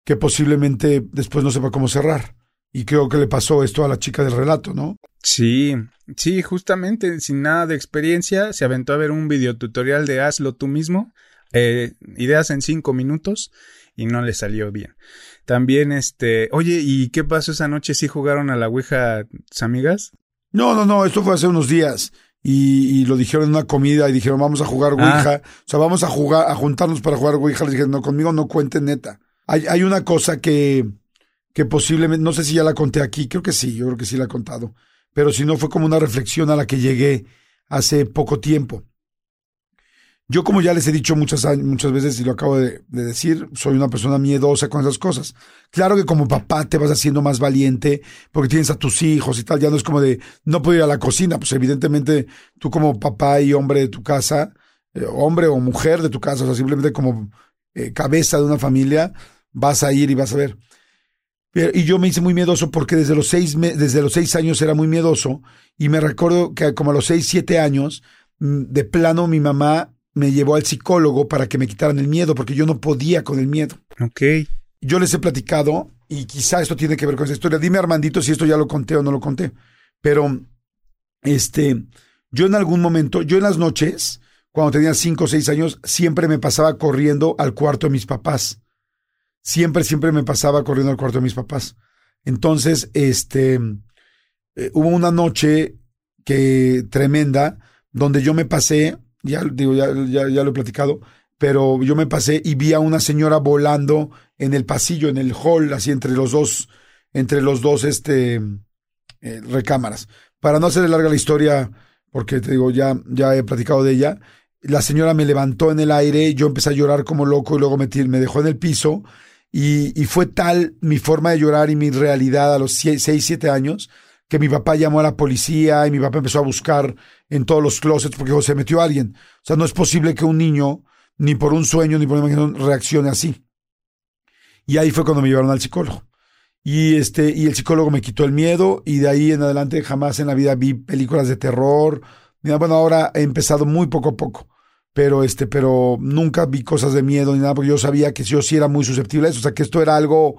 que posiblemente después no sepa cómo cerrar. Y creo que le pasó esto a la chica del relato, ¿no? Sí, sí, justamente sin nada de experiencia se aventó a ver un videotutorial de hazlo tú mismo, eh, ideas en cinco minutos y no le salió bien. También este, oye, ¿y qué pasó esa noche? ¿Sí jugaron a la Ouija tus amigas? No, no, no, esto fue hace unos días. Y, y lo dijeron en una comida y dijeron, vamos a jugar Ouija. O sea, vamos a jugar, a juntarnos para jugar Ouija. Les dije, no, conmigo no cuenten neta. Hay, hay una cosa que, que posiblemente, no sé si ya la conté aquí, creo que sí, yo creo que sí la he contado. Pero si no, fue como una reflexión a la que llegué hace poco tiempo. Yo, como ya les he dicho muchas, muchas veces y lo acabo de, de, decir, soy una persona miedosa con esas cosas. Claro que como papá te vas haciendo más valiente porque tienes a tus hijos y tal. Ya no es como de no puedo ir a la cocina. Pues evidentemente tú como papá y hombre de tu casa, eh, hombre o mujer de tu casa, o sea, simplemente como eh, cabeza de una familia, vas a ir y vas a ver. Y yo me hice muy miedoso porque desde los seis, desde los seis años era muy miedoso y me recuerdo que como a los seis, siete años, mm, de plano mi mamá me llevó al psicólogo para que me quitaran el miedo, porque yo no podía con el miedo. Ok. Yo les he platicado, y quizá esto tiene que ver con esa historia. Dime, Armandito, si esto ya lo conté o no lo conté. Pero, este, yo en algún momento, yo en las noches, cuando tenía cinco o seis años, siempre me pasaba corriendo al cuarto de mis papás. Siempre, siempre me pasaba corriendo al cuarto de mis papás. Entonces, este, eh, hubo una noche que tremenda, donde yo me pasé ya digo, ya, ya, ya, lo he platicado, pero yo me pasé y vi a una señora volando en el pasillo, en el hall, así entre los dos, entre los dos, este, eh, recámaras. Para no hacer larga la historia, porque te digo, ya, ya he platicado de ella, la señora me levantó en el aire, yo empecé a llorar como loco y luego me dejó en el piso. Y, fue tal mi forma de llorar y mi realidad a los seis, siete años que mi papá llamó a la policía y mi papá empezó a buscar en todos los closets porque se metió alguien. O sea, no es posible que un niño, ni por un sueño, ni por una imaginación, reaccione así. Y ahí fue cuando me llevaron al psicólogo. Y este, y el psicólogo me quitó el miedo, y de ahí en adelante jamás en la vida vi películas de terror. Bueno, ahora he empezado muy poco a poco. Pero este, pero nunca vi cosas de miedo ni nada, porque yo sabía que yo sí era muy susceptible a eso. O sea, que esto era algo,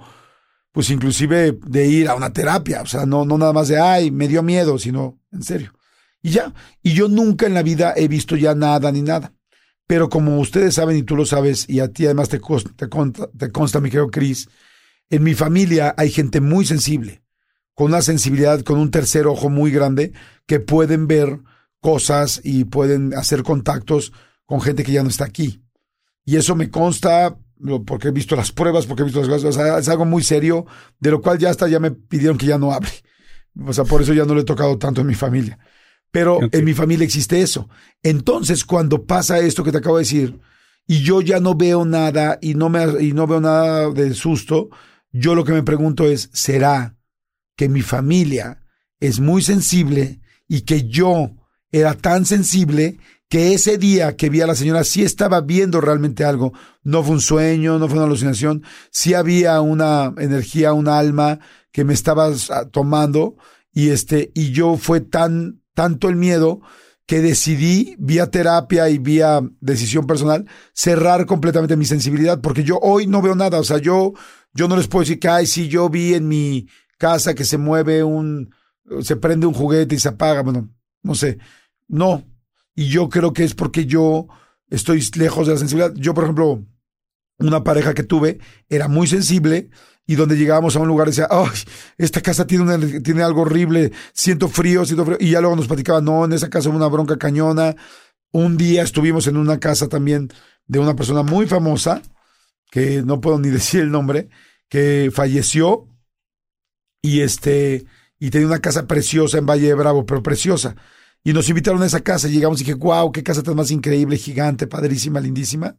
pues inclusive de ir a una terapia. O sea, no, no nada más de ay, me dio miedo, sino en serio. Y ya. Y yo nunca en la vida he visto ya nada ni nada. Pero como ustedes saben y tú lo sabes, y a ti además te consta, te consta, te consta mi querido Cris, en mi familia hay gente muy sensible, con una sensibilidad, con un tercer ojo muy grande, que pueden ver cosas y pueden hacer contactos con gente que ya no está aquí. Y eso me consta porque he visto las pruebas, porque he visto las cosas, o sea, es algo muy serio, de lo cual ya hasta ya me pidieron que ya no hable. O sea, por eso ya no le he tocado tanto en mi familia. Pero okay. en mi familia existe eso. Entonces, cuando pasa esto que te acabo de decir, y yo ya no veo nada y no, me, y no veo nada de susto, yo lo que me pregunto es, ¿será que mi familia es muy sensible y que yo era tan sensible que ese día que vi a la señora sí estaba viendo realmente algo? No fue un sueño, no fue una alucinación, sí había una energía, un alma que me estaba tomando y este, y yo fue tan tanto el miedo que decidí, vía terapia y vía decisión personal, cerrar completamente mi sensibilidad, porque yo hoy no veo nada, o sea, yo, yo no les puedo decir que, ay, sí, yo vi en mi casa que se mueve un, se prende un juguete y se apaga, bueno, no sé, no, y yo creo que es porque yo estoy lejos de la sensibilidad. Yo, por ejemplo, una pareja que tuve era muy sensible y donde llegábamos a un lugar decía, ay, esta casa tiene, una, tiene algo horrible, siento frío, siento frío. Y ya luego nos platicaba, no, en esa casa hubo una bronca cañona. Un día estuvimos en una casa también de una persona muy famosa, que no puedo ni decir el nombre, que falleció y este, y tenía una casa preciosa en Valle de Bravo, pero preciosa. Y nos invitaron a esa casa, y llegamos y dije, wow, qué casa tan más increíble, gigante, padrísima, lindísima.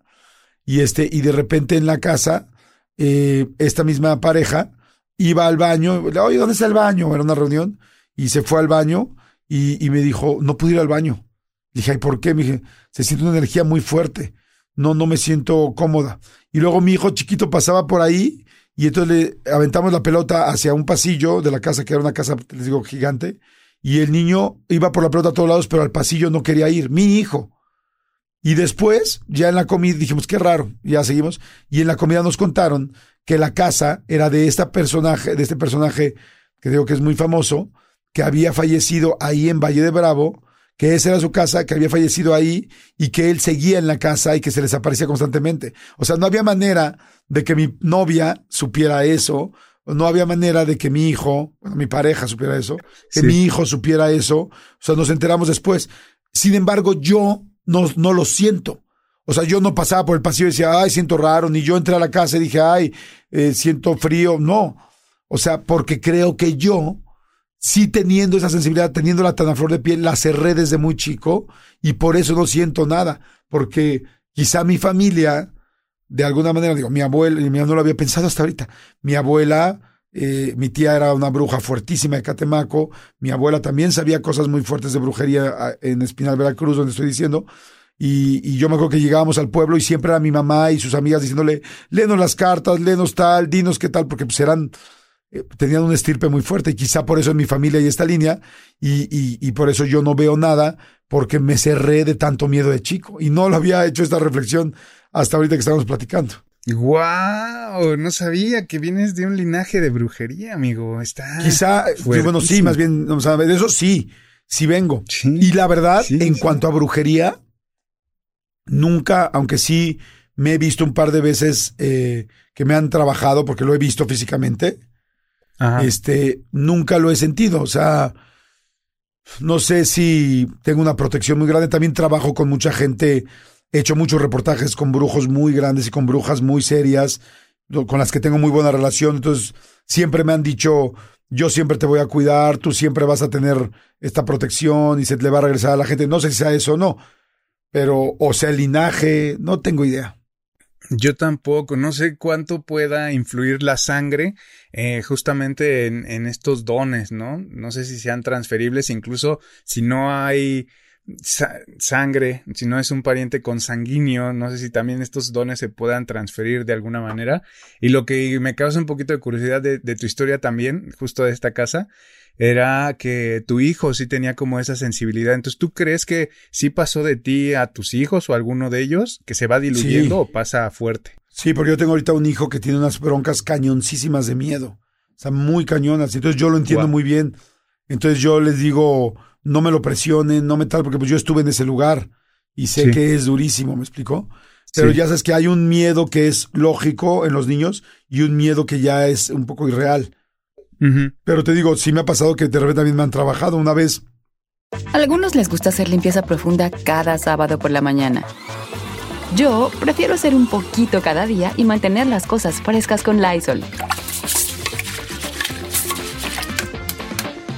Y este, y de repente en la casa, eh, esta misma pareja iba al baño, oye, ¿dónde está el baño? Era una reunión, y se fue al baño y, me dijo, no pude ir al baño. Le dije, ¿y por qué? Me dije, se siente una energía muy fuerte. no, no me siento cómoda. Y luego mi hijo chiquito pasaba por ahí y entonces le aventamos la pelota hacia un pasillo de la casa, que era una casa, les digo, gigante, y el niño iba por la pelota a todos lados, pero al pasillo no quería ir, mi hijo. Y después, ya en la comida, dijimos, qué raro, ya seguimos, y en la comida nos contaron que la casa era de esta personaje, de este personaje que digo que es muy famoso, que había fallecido ahí en Valle de Bravo, que esa era su casa, que había fallecido ahí y que él seguía en la casa y que se les aparecía constantemente. O sea, no había manera de que mi novia supiera eso, no había manera de que mi hijo, bueno, mi pareja supiera eso, que mi hijo supiera eso, o sea, nos enteramos después. Sin embargo, yo no, no lo siento. O sea, yo no pasaba por el pasillo y decía, ay, siento raro, ni yo entré a la casa y dije, ay, eh, siento frío, no. O sea, porque creo que yo sí teniendo esa sensibilidad, teniéndola tan a flor de piel, la cerré desde muy chico y por eso no siento nada, porque quizá mi familia, de alguna manera, digo, mi abuela, y mi no lo había pensado hasta ahorita, mi abuela, eh, mi tía era una bruja fuertísima de Catemaco, mi abuela también sabía cosas muy fuertes de brujería ah, en Espinal, Veracruz, donde estoy diciendo, y, y, yo me acuerdo que llegábamos al pueblo y siempre era mi mamá y sus amigas diciéndole, léenos las cartas, léenos tal, dinos qué tal, porque pues eran eh, tenían un estirpe muy fuerte y quizá por eso en mi familia hay esta línea. Y, y, por eso yo no veo nada porque me cerré de tanto miedo de chico. Y no lo había hecho esta reflexión hasta ahorita que estábamos platicando. ¡Wow! No sabía que vienes de un linaje de brujería, amigo. Está. Quizá, bueno, sí, más bien, no de eso sí, sí vengo. y la verdad, en cuanto a brujería, nunca, aunque sí me he visto un par de veces eh, que me han trabajado, porque lo he visto físicamente, este, nunca lo he sentido. O sea, no sé si tengo una protección muy grande. También trabajo con mucha gente. He hecho muchos reportajes con brujos muy grandes y con brujas muy serias, con las que tengo muy buena relación. Entonces, siempre me han dicho, yo siempre te voy a cuidar, tú siempre vas a tener esta protección y se le va a regresar a la gente. No sé si sea eso o no, pero, o sea, el linaje, no tengo idea. Yo tampoco, no sé cuánto pueda influir la sangre eh, justamente en, en, estos dones, ¿no? No sé si sean transferibles, incluso si no hay sangre, si no es un pariente consanguíneo, no sé si también estos dones se puedan transferir de alguna manera. Y lo que me causa un poquito de curiosidad de, de tu historia también, justo de esta casa, era que tu hijo sí tenía como esa sensibilidad. Entonces, ¿tú crees que sí pasó de ti a tus hijos o a alguno de ellos que se va diluyendo o pasa fuerte? Sí, porque yo tengo ahorita un hijo que tiene unas broncas cañoncísimas de miedo. O sea, muy cañonas. Entonces yo lo entiendo muy bien. Entonces yo les digo, no me lo presionen, no me tal, porque pues yo estuve en ese lugar y sé que es durísimo, ¿me explicó? Pero ya sabes que hay un miedo que es lógico en los niños y un miedo que ya es un poco irreal. Pero te digo, sí me ha pasado que de repente también me han trabajado una vez. A algunos les gusta hacer limpieza profunda cada sábado por la mañana. Yo prefiero hacer un poquito cada día y mantener las cosas frescas con Lysol.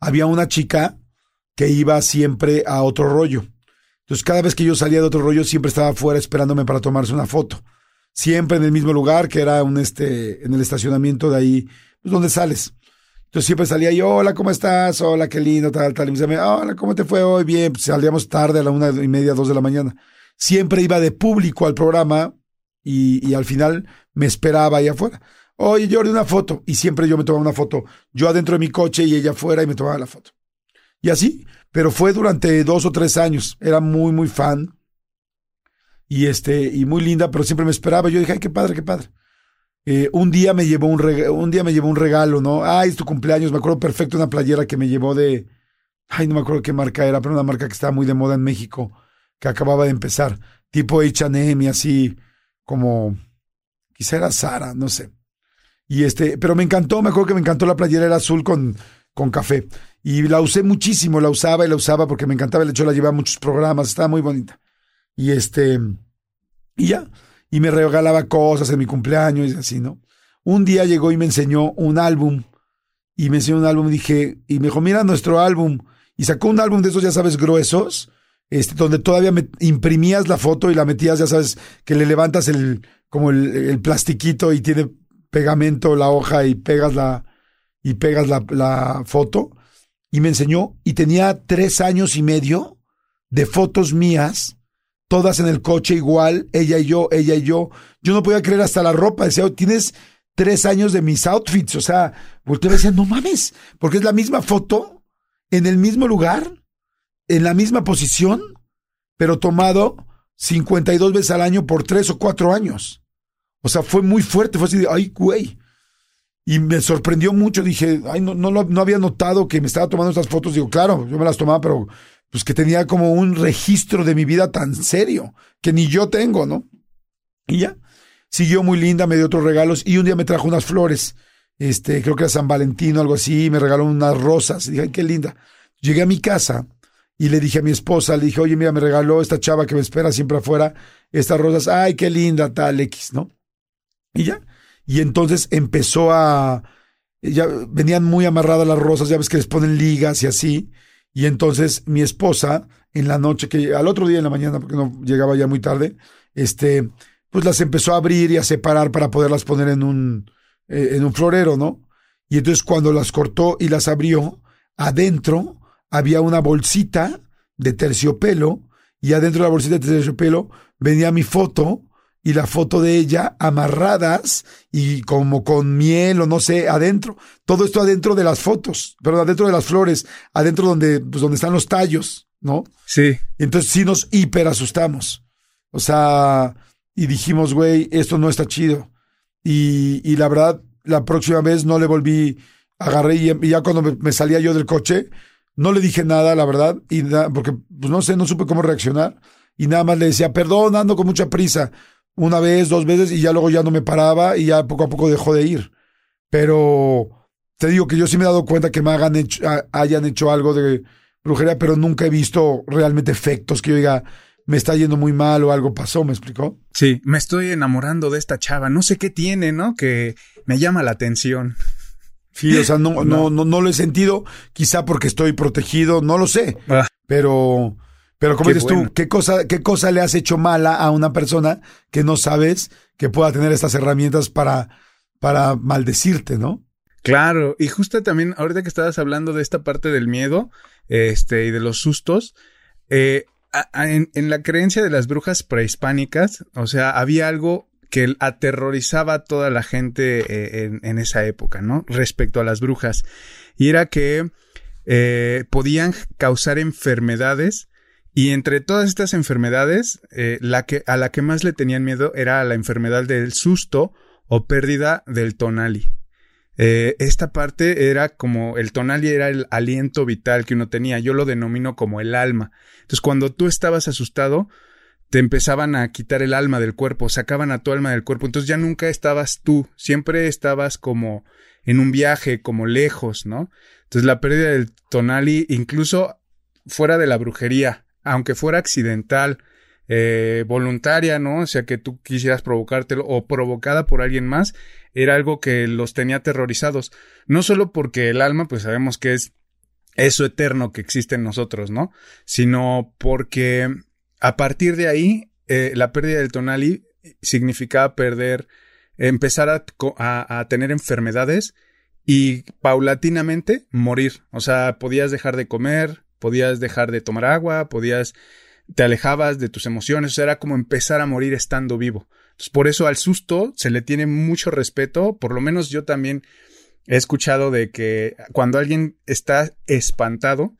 había una chica que iba siempre a otro rollo. Entonces, cada vez que yo salía de otro rollo, siempre estaba afuera esperándome para tomarse una foto. Siempre en el mismo lugar, que era un este, en el estacionamiento de ahí, pues donde sales. Entonces siempre salía yo, hola, ¿cómo estás? Hola, qué lindo, tal, tal. Y me decía, hola, ¿cómo te fue hoy? Bien, pues salíamos tarde a la una y media, dos de la mañana. Siempre iba de público al programa y, y al final me esperaba ahí afuera. Oye, Jordi, una foto. Y siempre yo me tomaba una foto. Yo adentro de mi coche y ella afuera y me tomaba la foto. Y así, pero fue durante dos o tres años. Era muy, muy fan. Y este, y muy linda, pero siempre me esperaba. Yo dije, ay, qué padre, qué padre. Eh, un día me llevó un regalo, un día me llevó un regalo, ¿no? Ay, es tu cumpleaños, me acuerdo perfecto una playera que me llevó de, ay, no me acuerdo qué marca era, pero una marca que estaba muy de moda en México, que acababa de empezar, tipo H&M y así, como, quizá era Sara, no sé. Y este, pero me encantó, me acuerdo que me encantó la playera era azul con, con café. Y la usé muchísimo, la usaba y la usaba porque me encantaba el hecho, la llevaba a muchos programas, estaba muy bonita. Y este, y ya, y me regalaba cosas en mi cumpleaños y así, ¿no? Un día llegó y me enseñó un álbum, y me enseñó un álbum, dije, y me dijo, mira nuestro álbum, y sacó un álbum de esos, ya sabes, gruesos, este, donde todavía me imprimías la foto y la metías, ya sabes, que le levantas el, como el plastiquito y tiene pegamento la hoja y pegas la, y pegas la, foto. Y me enseñó, y tenía tres años y medio de fotos mías, todas en el coche igual, ella y yo, ella y yo. Yo no podía creer hasta la ropa, decía, "Oh, tienes tres años de mis outfits, o sea, volteaba y decía, no mames, porque es la misma foto, en el mismo lugar, en la misma posición, pero tomado 52 veces al año por tres o cuatro años. O sea, fue muy fuerte, fue así de, ay, güey. Y me sorprendió mucho, dije, ay, no, no, no había notado que me estaba tomando estas fotos. Digo, claro, yo me las tomaba, pero pues que tenía como un registro de mi vida tan serio, que ni yo tengo, ¿no? Y ya, siguió muy linda, me dio otros regalos y un día me trajo unas flores, este, creo que era San Valentín o algo así, y me regaló unas rosas. Y dije, ay, qué linda. Llegué a mi casa y le dije a mi esposa, le dije, oye, mira, me regaló esta chava que me espera siempre afuera, estas rosas, ay, qué linda, tal, X, ¿no? Y ya. Y entonces empezó a. Ya venían muy amarradas las rosas, ya ves que les ponen ligas y así. Y entonces mi esposa, en la noche, que al otro día en la mañana, porque no llegaba ya muy tarde, este, pues las empezó a abrir y a separar para poderlas poner en un, eh, en un florero, ¿no? Y entonces cuando las cortó y las abrió, adentro había una bolsita de terciopelo y adentro de la bolsita de terciopelo venía mi foto y la foto de ella amarradas y como con miel o no sé, adentro. Todo esto adentro de las fotos, pero adentro de las flores, adentro donde, pues donde están los tallos, ¿no? Sí. Entonces sí nos hiper asustamos. O sea, y dijimos, güey, esto no está chido. Y, y la verdad, la próxima vez no le volví, agarré y, y ya cuando me, me salía yo del coche, no le dije nada, la verdad, y na- porque pues no sé, no supe cómo reaccionar. Y nada más le decía, perdón, ando con mucha prisa. Una vez, dos veces, y ya luego ya no me paraba y ya poco a poco dejó de ir. Pero te digo que yo sí me he dado cuenta que me hagan hecho, ha- hayan hecho algo de brujería, pero nunca he visto realmente efectos que yo diga, me está yendo muy mal o algo pasó, ¿me explicó? Sí, me estoy enamorando de esta chava. No sé qué tiene, ¿no? Que me llama la atención. Sí, o sea, no, no, no, no lo he sentido, quizá porque estoy protegido, no lo sé, Ah, pero, pero como dices bueno. tú, ¿qué cosa, qué cosa le has hecho mala a una persona que no sabes que pueda tener estas herramientas para, para maldecirte, ¿no? claro. Y justo también, ahorita que estabas hablando de esta parte del miedo, este, y de los sustos, eh, a- a- en, en la creencia de las brujas prehispánicas, o sea, había algo que aterrorizaba a toda la gente eh, en, en esa época, ¿no? Respecto a las brujas. Y era que eh, podían causar enfermedades y entre todas estas enfermedades, eh, la que, a la que más le tenían miedo era la enfermedad del susto o pérdida del tonali. Eh, esta parte era como el tonali era el aliento vital que uno tenía. Yo lo denomino como el alma. Entonces, cuando tú estabas asustado, te empezaban a quitar el alma del cuerpo, sacaban a tu alma del cuerpo. Entonces ya nunca estabas tú, siempre estabas como en un viaje, como lejos, ¿no? Entonces la pérdida del tonali, incluso fuera de la brujería, aunque fuera accidental, eh, voluntaria, ¿no? O sea, que tú quisieras provocártelo o provocada por alguien más, era algo que los tenía aterrorizados. No solo porque el alma, pues sabemos que es eso eterno que existe en nosotros, ¿no? Sino porque a partir de ahí, eh, la pérdida del tonali significaba perder, empezar a, a tener enfermedades y paulatinamente morir. O sea, podías dejar de comer, podías dejar de tomar agua, podías, te alejabas de tus emociones, o sea, era como empezar a morir estando vivo. Entonces, por eso al susto se le tiene mucho respeto, por lo menos yo también he escuchado de que cuando alguien está espantado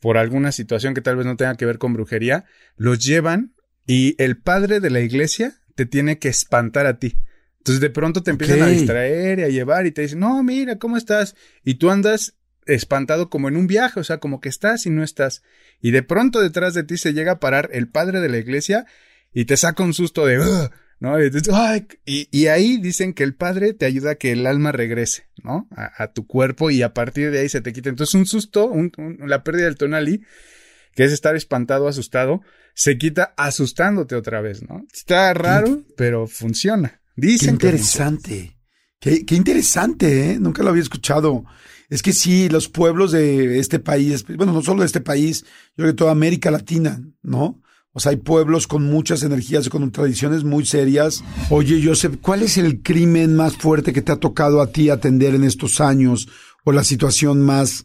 por alguna situación que tal vez no tenga que ver con brujería, los llevan y el padre de la iglesia te tiene que espantar a ti. Entonces de pronto te empiezan a distraer y a llevar y te dicen, no, mira, ¿cómo estás? Y tú andas espantado como en un viaje, o sea, como que estás y no estás. Y de pronto detrás de ti se llega a parar el padre de la iglesia y te saca un susto de, ¿no? Y, y, ahí dicen que el padre te ayuda a que el alma regrese, ¿no? A, tu cuerpo y a partir de ahí se te quita. Entonces un susto, la pérdida del tonali, que es estar espantado, asustado, se quita asustándote otra vez, ¿no? Está raro, pero funciona. Dicen qué interesante. Qué, qué, interesante, ¿eh? Nunca lo había escuchado. Es que sí, los pueblos de este país, bueno, no solo de este país, yo creo que toda América Latina, ¿no? O sea, hay pueblos con muchas energías, con tradiciones muy serias. Oye, Joseph, ¿cuál es el crimen más fuerte que te ha tocado a ti atender en estos años? O la situación más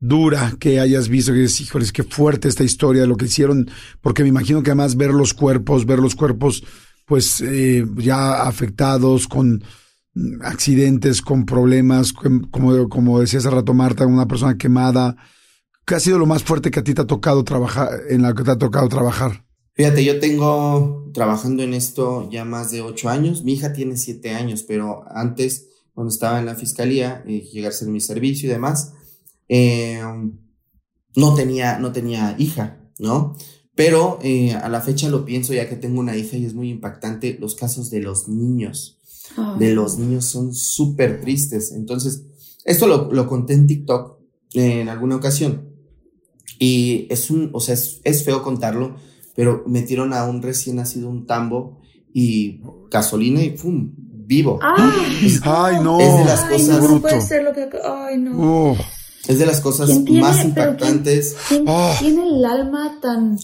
dura que hayas visto, que dices, híjoles, qué fuerte esta historia de lo que hicieron, porque me imagino que además ver los cuerpos, ver los cuerpos, pues eh, ya afectados con accidentes, con problemas, como, como decía hace rato Marta, una persona quemada, ¿Qué ha sido lo más fuerte que a ti te ha tocado trabajar, en la que te ha tocado trabajar? Fíjate, yo tengo trabajando en esto ya más de ocho años. Mi hija tiene siete años, pero antes, cuando estaba en la fiscalía, eh, llegar a ser mi servicio y demás, eh, no, tenía, no tenía hija, ¿no? Pero eh, a la fecha lo pienso ya que tengo una hija y es muy impactante los casos de los niños. De los niños son súper tristes. Entonces, esto lo, lo conté en TikTok en alguna ocasión. Y es un, o sea, es, feo contarlo, pero metieron a un recién nacido un tambo y gasolina y ¡pum! vivo. Ay, no. Es de las cosas. No puede ser lo que. Ay, no. Es de las cosas más impactantes. ¿quién, ah. tiene el alma tan.?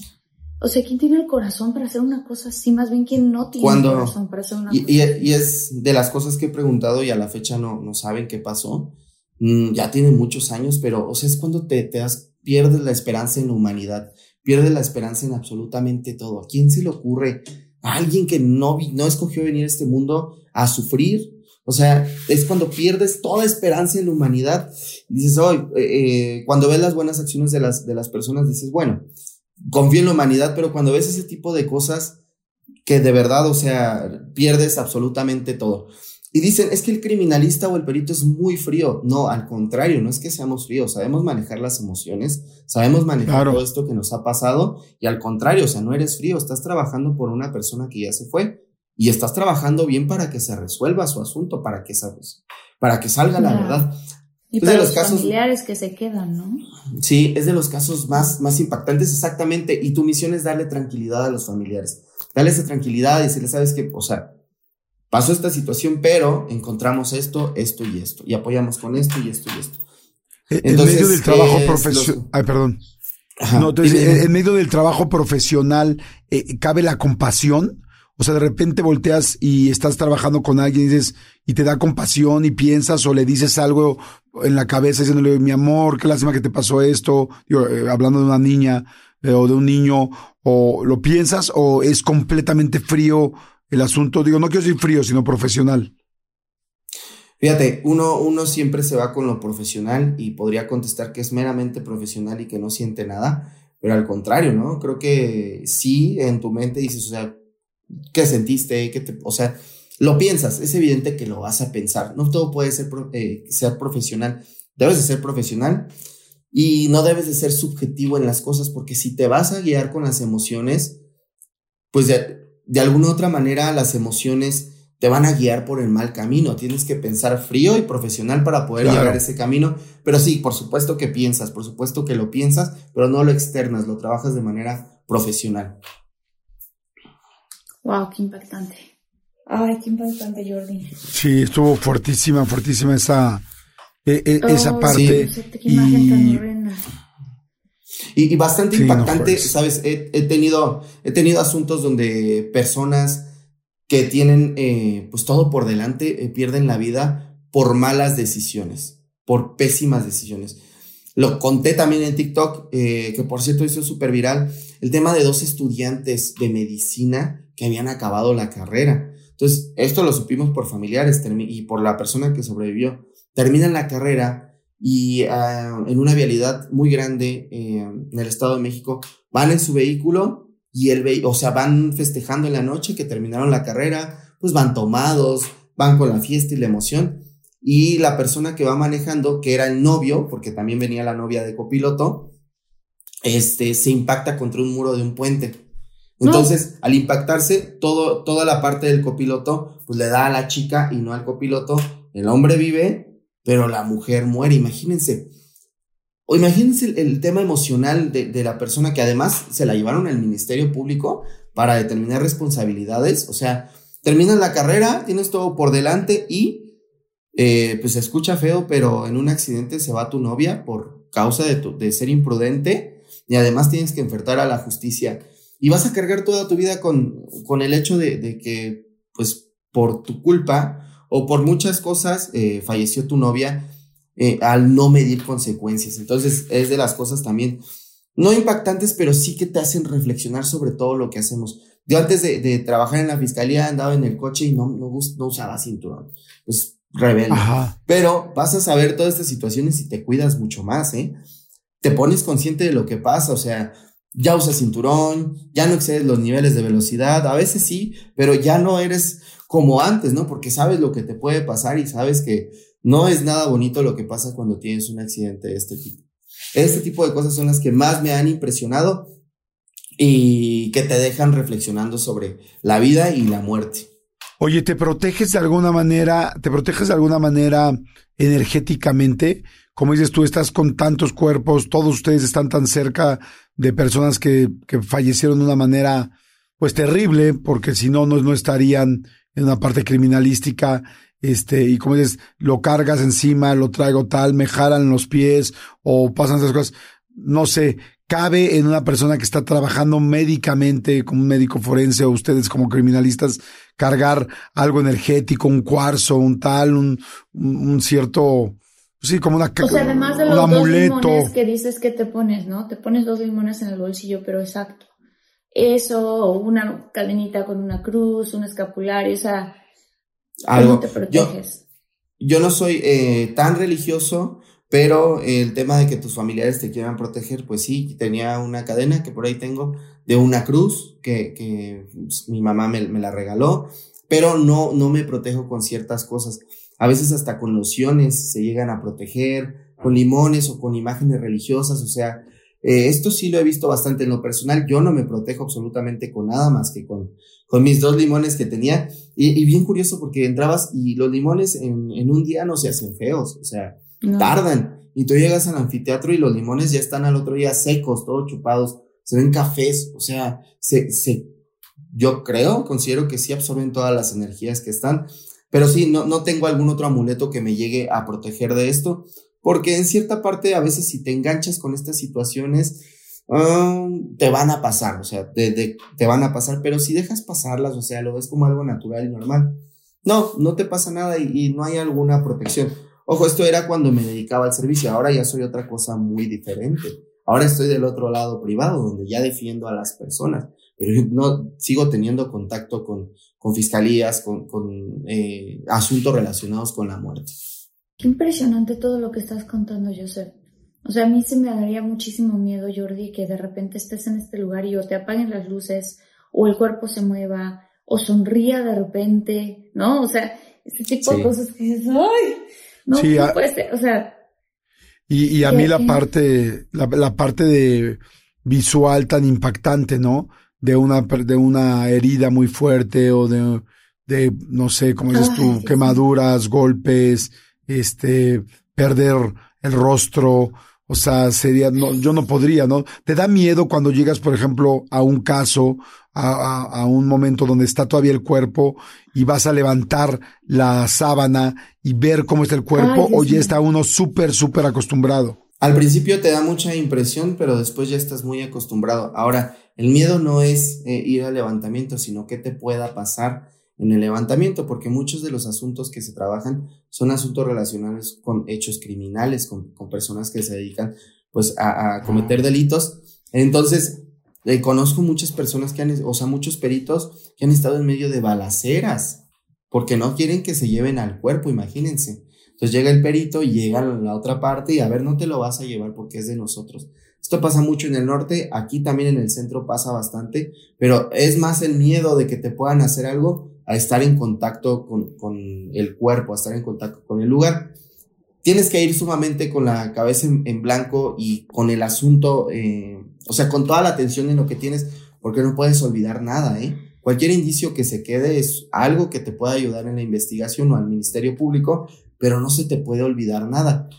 O sea, ¿quién tiene el corazón para hacer una cosa así? Más bien, ¿quién no tiene el corazón para hacer una y, cosa y, y, es de las cosas que he preguntado y a la fecha no, no saben qué pasó. Mm, ya tiene muchos años, pero, o sea, es cuando te, te das pierdes la esperanza en la humanidad, pierdes la esperanza en absolutamente todo. ¿A quién se le ocurre? A alguien que no, no escogió venir a este mundo a sufrir. O sea, es cuando pierdes toda esperanza en la humanidad. dices, hoy, eh, eh, cuando ves las buenas acciones de las, de las personas, dices, bueno, confío en la humanidad, pero cuando ves ese tipo de cosas que de verdad, o sea, pierdes absolutamente todo. Y dicen, es que el criminalista o el perito es muy frío. No, al contrario, no es que seamos fríos, sabemos manejar las emociones, sabemos manejar todo esto que nos ha pasado y al contrario, o sea, no eres frío, estás trabajando por una persona que ya se fue y estás trabajando bien para que se resuelva su asunto, para que, para que salga la verdad. Y para los, casos, familiares que se quedan, ¿no? Sí, es de los casos más, más impactantes, exactamente. Y tu misión es darle tranquilidad a los familiares. Darle esa tranquilidad y decirle, ¿sabes qué? O sea, pasó esta situación, pero encontramos esto, esto y esto, y apoyamos con esto y esto y esto. En medio del trabajo profesional, ay, perdón. en medio del trabajo profesional, eh, ¿cabe la compasión? O sea, de repente volteas y estás trabajando con alguien y dices, y te da compasión y piensas o le dices algo en la cabeza diciéndole, mi amor, qué lástima que te pasó esto, eh, hablando de una niña o de un niño, o lo piensas o es completamente frío el asunto, digo, no quiero decir frío, sino profesional. Fíjate, uno, uno siempre se va con lo profesional y podría contestar que es meramente profesional y que no siente nada, pero al contrario, ¿no? Creo que sí, en tu mente dices, o sea, ¿qué sentiste? ¿Qué te, o sea, lo piensas, es evidente que lo vas a pensar. No todo puede ser, eh, ser profesional, debes de ser profesional y no debes de ser subjetivo en las cosas, porque si te vas a guiar con las emociones, pues de alguna otra manera las emociones te van a guiar por el mal camino. Tienes que pensar frío y profesional para poder llegar a ese camino. Pero sí, por supuesto que piensas, por supuesto que lo piensas, pero no lo externas, lo trabajas de manera profesional. Wow, qué impactante. Ay, qué impactante, Jordi. Sí, estuvo fuertísima, fuertísima esa, e, e, esa parte. Qué imagen tan horrenda. Y, bastante impactante, ¿sabes? He, tenido, he tenido asuntos donde personas que tienen eh, pues todo por delante eh, pierden la vida por malas decisiones, por pésimas decisiones. Lo conté también en TikTok, eh, que por cierto hizo súper viral, el tema de dos estudiantes de medicina que habían acabado la carrera. Entonces, esto lo supimos por familiares y por la persona que sobrevivió. Terminan la carrera y ah, en una vialidad muy grande eh, en el Estado de México, van en su vehículo y el o sea, van festejando en la noche que terminaron la carrera, pues van tomados, van con la fiesta y la emoción y la persona que va manejando, que era el novio, porque también venía la novia de copiloto, este, se impacta contra un muro de un puente. Entonces, al impactarse, todo, toda la parte del copiloto, pues le da a la chica y no al copiloto. El hombre vive, pero la mujer muere. Imagínense. O imagínense el, tema emocional de, de, la persona que además se la llevaron al Ministerio Público para determinar responsabilidades. O sea, terminas la carrera, tienes todo por delante y eh, pues se escucha feo, pero en un accidente se va tu novia por causa de, de ser imprudente y además tienes que enfrentar a la justicia y vas a cargar toda tu vida con, con el hecho de, de, que pues por tu culpa o por muchas cosas eh, falleció tu novia eh, al no medir consecuencias. Entonces es de las cosas también no impactantes, pero sí que te hacen reflexionar sobre todo lo que hacemos. Yo antes de, de trabajar en la fiscalía andaba en el coche y no, no, no usaba cinturón. Pues rebelde. Pero vas a saber todas estas situaciones y te cuidas mucho más, ¿eh? Te pones consciente de lo que pasa, o sea, ya usas cinturón, ya no excedes los niveles de velocidad, a veces sí, pero ya no eres como antes, ¿no? Porque sabes lo que te puede pasar y sabes que no es nada bonito lo que pasa cuando tienes un accidente de este tipo. Este tipo de cosas son las que más me han impresionado y que te dejan reflexionando sobre la vida y la muerte. Oye, ¿te proteges de alguna manera, te proteges de alguna manera energéticamente? Como dices tú, estás con tantos cuerpos, todos ustedes están tan cerca de personas que, que fallecieron de una manera, pues terrible, porque si no, no estarían en una parte criminalística este, y como dices, lo cargas encima, lo traigo tal, me jalan los pies o pasan esas cosas. No sé, cabe en una persona que está trabajando médicamente como un médico forense o ustedes como criminalistas cargar algo energético, un cuarzo, un tal, un, un, cierto, sí, como una O sea, además de los dos limones que dices que te pones, ¿no? Te pones dos limones en el bolsillo, pero exacto. Eso, o una cadenita con una cruz, un escapulario, o sea, algo. Yo, no soy eh, tan religioso, pero el tema de que tus familiares te quieran proteger, pues sí, tenía una cadena que por ahí tengo de una cruz que, que pues, mi mamá me, me, la regaló, pero no, no me protejo con ciertas cosas. A veces hasta con lociones se llegan a proteger, con limones o con imágenes religiosas, o sea, eh, esto sí lo he visto bastante en lo personal. Yo no me protejo absolutamente con nada más que con, con mis dos limones que tenía. Y, bien curioso porque entrabas y los limones en, en, un día no se hacen feos, o sea, tardan. Y tú llegas al anfiteatro y los limones ya están al otro día secos, todos chupados, se ven cafés, o sea, se, se, yo creo, considero que sí absorben todas las energías que están. Pero sí, no, no tengo algún otro amuleto que me llegue a proteger de esto porque en cierta parte a veces si te enganchas con estas situaciones, um, te van a pasar, o sea, te, te van a pasar, pero si dejas pasarlas, o sea, lo ves como algo natural y normal, no, no te pasa nada y, y no hay alguna protección. Ojo, esto era cuando me dedicaba al servicio, ahora ya soy otra cosa muy diferente. Ahora estoy del otro lado privado, donde ya defiendo a las personas, pero no sigo teniendo contacto con, con fiscalías, con, con eh, asuntos relacionados con la muerte. Qué impresionante todo lo que estás contando, Joseph. O sea, a mí se me daría muchísimo miedo, Jordi, que de repente estés en este lugar y o te apaguen las luces, o el cuerpo se mueva, o sonría de repente, ¿no? O sea, este tipo de cosas que dices, ¡ay! No, puede ser, o sea. Y, y a mí la parte, la, la, parte de visual tan impactante, ¿no? De una, de una herida muy fuerte o de, de no sé, como dices tú, quemaduras, golpes, este, perder el rostro, o sea, sería, no, yo no podría, ¿no? ¿Te da miedo cuando llegas, por ejemplo, a un caso, a, a, un momento donde está todavía el cuerpo y vas a levantar la sábana y ver cómo está el cuerpo o ya está uno súper, súper acostumbrado? Al principio te da mucha impresión, pero después ya estás muy acostumbrado. Ahora, el miedo no es eh, ir al levantamiento, sino que te pueda pasar en el levantamiento, porque muchos de los asuntos que se trabajan son asuntos relacionados con hechos criminales, con, con personas que se dedican pues a, a cometer delitos. Entonces, eh, conozco muchas personas que han, o sea, muchos peritos que han estado en medio de balaceras, porque no quieren que se lleven al cuerpo, imagínense. Entonces llega el perito llega a la otra parte y a ver, no te lo vas a llevar porque es de nosotros. Esto pasa mucho en el norte, aquí también en el centro pasa bastante, pero es más el miedo de que te puedan hacer algo a estar en contacto con, con el cuerpo, a estar en contacto con el lugar. Tienes que ir sumamente con la cabeza en, blanco y con el asunto, eh, o sea, con toda la atención en lo que tienes, porque no puedes olvidar nada, ¿eh? Cualquier indicio que se quede es algo que te pueda ayudar en la investigación o al Ministerio Público, pero no se te puede olvidar nada.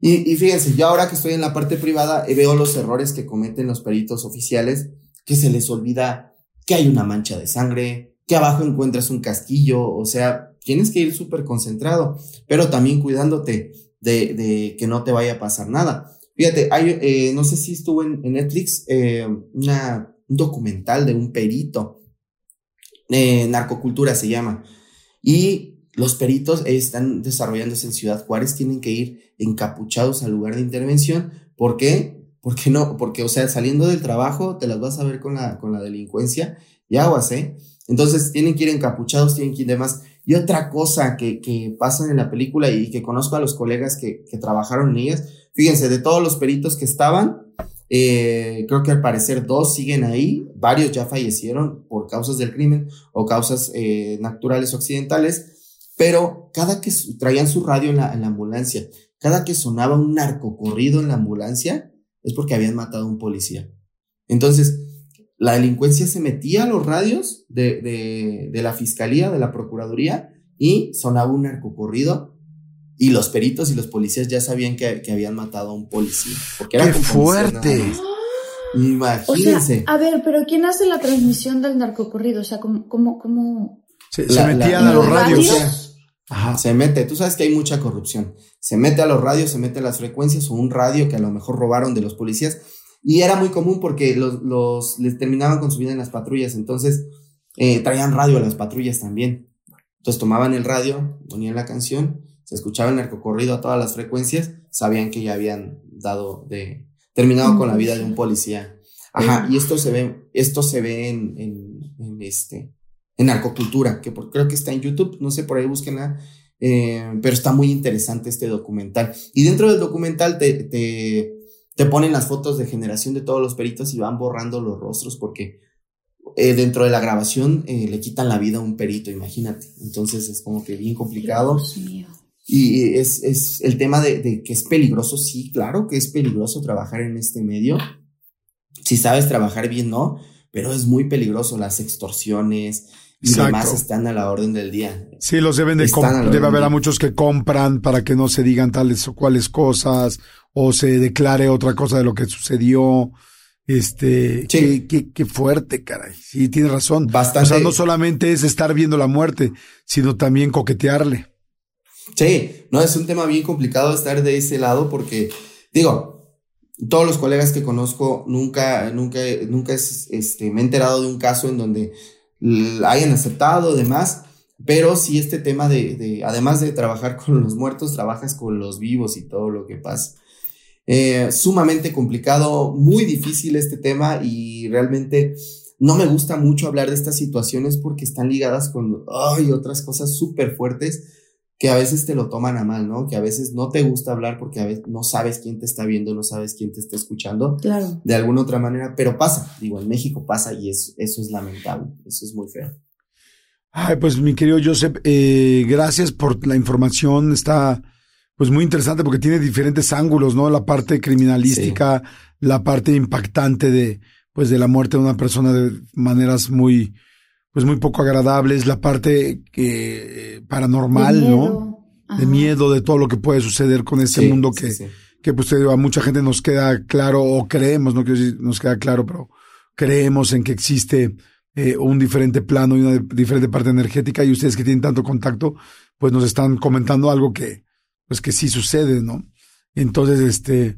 Y, fíjense, yo ahora que estoy en la parte privada eh, veo los errores que cometen los peritos oficiales, que se les olvida que hay una mancha de sangre, que abajo encuentras un castillo, o sea, tienes que ir súper concentrado, pero también cuidándote de, de, que no te vaya a pasar nada. Fíjate, hay, eh, no sé si estuvo en, Netflix eh, una, un documental de un perito eh, narcocultura se llama. Y los peritos están desarrollándose en Ciudad Juárez, tienen que ir encapuchados al lugar de intervención. ¿Por qué? Porque no, porque, o sea, saliendo del trabajo te las vas a ver con la, con la delincuencia y aguas, ¿eh? Entonces tienen que ir encapuchados, tienen que ir demás. Y otra cosa que, que pasa en la película y que conozco a los colegas que, trabajaron en ellas, fíjense, de todos los peritos que estaban, eh, creo que al parecer dos siguen ahí, varios ya fallecieron por causas del crimen o causas eh, naturales o accidentales, pero cada que traían su radio en la, ambulancia, cada que sonaba un narco corrido en la ambulancia, es porque habían matado a un policía. Entonces, la delincuencia se metía a los radios de, de la fiscalía, de la procuraduría, y sonaba un narco corrido y los peritos y los policías ya sabían que, habían matado a un policía. Porque era ¡Qué fuerte! Imagínense. a ver, pero ¿quién hace la transmisión del narcocorrido? O sea, ¿cómo...? cómo, cómo... Se, metían a los radios. Ajá. Se mete, tú sabes que hay mucha corrupción. Se mete a los radios, se mete a las frecuencias o un radio que a lo mejor robaron de los policías. Y era muy común porque los, los les terminaban con su vida en las patrullas. Entonces, eh, traían radio a las patrullas también. Entonces tomaban el radio, ponían la canción se escuchaba el narcocorrido a todas las frecuencias, sabían que ya habían dado de, terminado con la vida de un policía. Ajá, y esto se ve, esto se ve en, en, este, en narcocultura, que creo que está en YouTube, no sé, por ahí búsquenla, eh, pero está muy interesante este documental. Y dentro del documental te, te, te, ponen las fotos de generación de todos los peritos y van borrando los rostros porque eh, dentro de la grabación eh, le quitan la vida a un perito, imagínate. Entonces es como que bien complicado. Dios mío. Y es, es el tema de, que es peligroso, sí, claro que es peligroso trabajar en este medio. Si sabes trabajar bien, no, pero es muy peligroso las extorsiones y demás están a la orden del día. Sí, los deben de debe haber a muchos que compran para que no se digan tales o cuales cosas o se declare otra cosa de lo que sucedió. Este, qué, qué, fuerte, caray. Sí, tienes razón. Bastante. O sea, no solamente es estar viendo la muerte, sino también coquetearle. Sí, no, es un tema bien complicado estar de ese lado porque, digo, todos los colegas que conozco nunca, nunca, nunca es, este, me he enterado de un caso en donde hayan aceptado demás, pero sí este tema de, de, además de trabajar con los muertos, trabajas con los vivos y todo lo que pasa. Eh, sumamente complicado, muy difícil este tema y realmente no me gusta mucho hablar de estas situaciones porque están ligadas con ay, otras cosas súper fuertes que a veces te lo toman a mal, ¿no? Que a veces no te gusta hablar porque a veces no sabes quién te está viendo, no sabes quién te está escuchando. Claro. De alguna otra manera, pero pasa, digo, en México pasa y eso, eso es lamentable, eso es muy feo. Ay, pues mi querido Joseph, eh, gracias por la información, está pues muy interesante porque tiene diferentes ángulos, ¿no? La parte criminalística, la parte impactante de, pues de la muerte de una persona de maneras muy, pues muy poco agradables, la parte que paranormal, ¿no? De miedo, de todo lo que puede suceder con este mundo que, que pues a mucha gente nos queda claro, o creemos, no quiero decir nos queda claro, pero creemos en que existe eh, un diferente plano y una diferente parte energética, y ustedes que tienen tanto contacto, pues nos están comentando algo que, pues que sí sucede, ¿no? Entonces, este,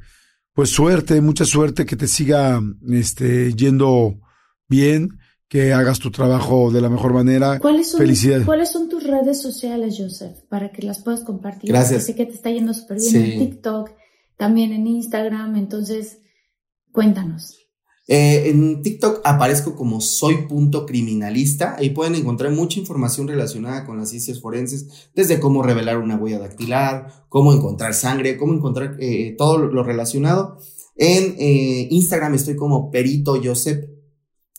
pues suerte, mucha suerte que te siga, este, yendo bien que hagas tu trabajo de la mejor manera. ¿Cuáles son, Felicidades. ¿Cuáles son tus redes sociales, Joseph, para que las puedas compartir? Gracias. sé que te está yendo súper bien en TikTok, también en Instagram, entonces cuéntanos. Eh, en TikTok aparezco como soy punto criminalista. Ahí pueden encontrar mucha información relacionada con las ciencias forenses, desde cómo revelar una huella dactilar, cómo encontrar sangre, cómo encontrar eh, todo lo relacionado. En eh, Instagram estoy como Perito Joseph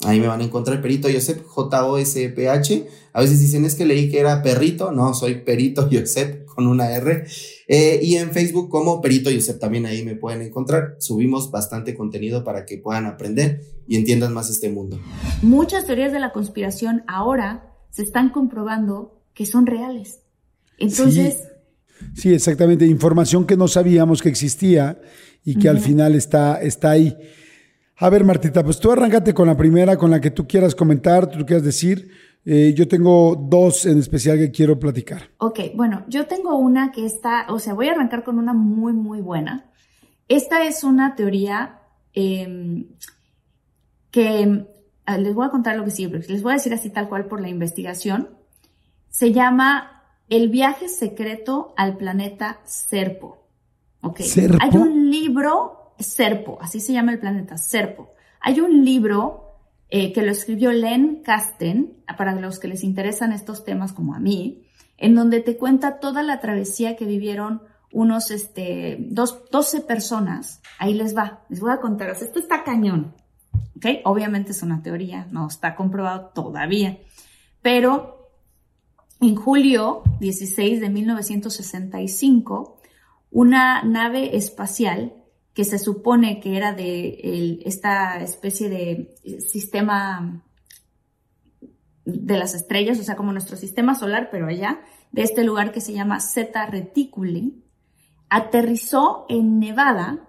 Ahí me van a encontrar Perito Josep, J-O-S-P-H. A veces dicen es que leí que era perrito. No, soy Perito Josep con una R. Eh, y en Facebook como Perito Josep también ahí me pueden encontrar. Subimos bastante contenido para que puedan aprender y entiendan más este mundo. Muchas teorías de la conspiración ahora se están comprobando que son reales. Entonces... Sí, exactamente. Información que no sabíamos que existía y que al final está, está ahí. A ver, Martita, pues tú arráncate con la primera, con la que tú quieras comentar, tú quieras decir. Eh, yo tengo dos en especial que quiero platicar. Ok, bueno, yo tengo una que está, o sea, voy a arrancar con una muy, muy buena. Esta es una teoría em, que ah, les voy a contar lo que sí, les voy a decir así tal cual por la investigación. Se llama El viaje secreto al planeta Serpo. Ok. ¿Serpo? Hay un libro Serpo, así se llama el planeta, Serpo. Hay un libro eh, que lo escribió Len Kasten, para los que les interesan estos temas como a mí, en donde te cuenta toda la travesía que vivieron unos, este, dos, 12 personas. Ahí les va, les voy a contar. esto está cañón. ¿Ok? Obviamente es una teoría, no está comprobado todavía. Pero en julio 16 de 1965, una nave espacial que se supone que era de esta especie de eh, sistema de las estrellas, o sea, como nuestro sistema solar, pero allá, de este lugar que se llama Zeta Reticuli, aterrizó en Nevada,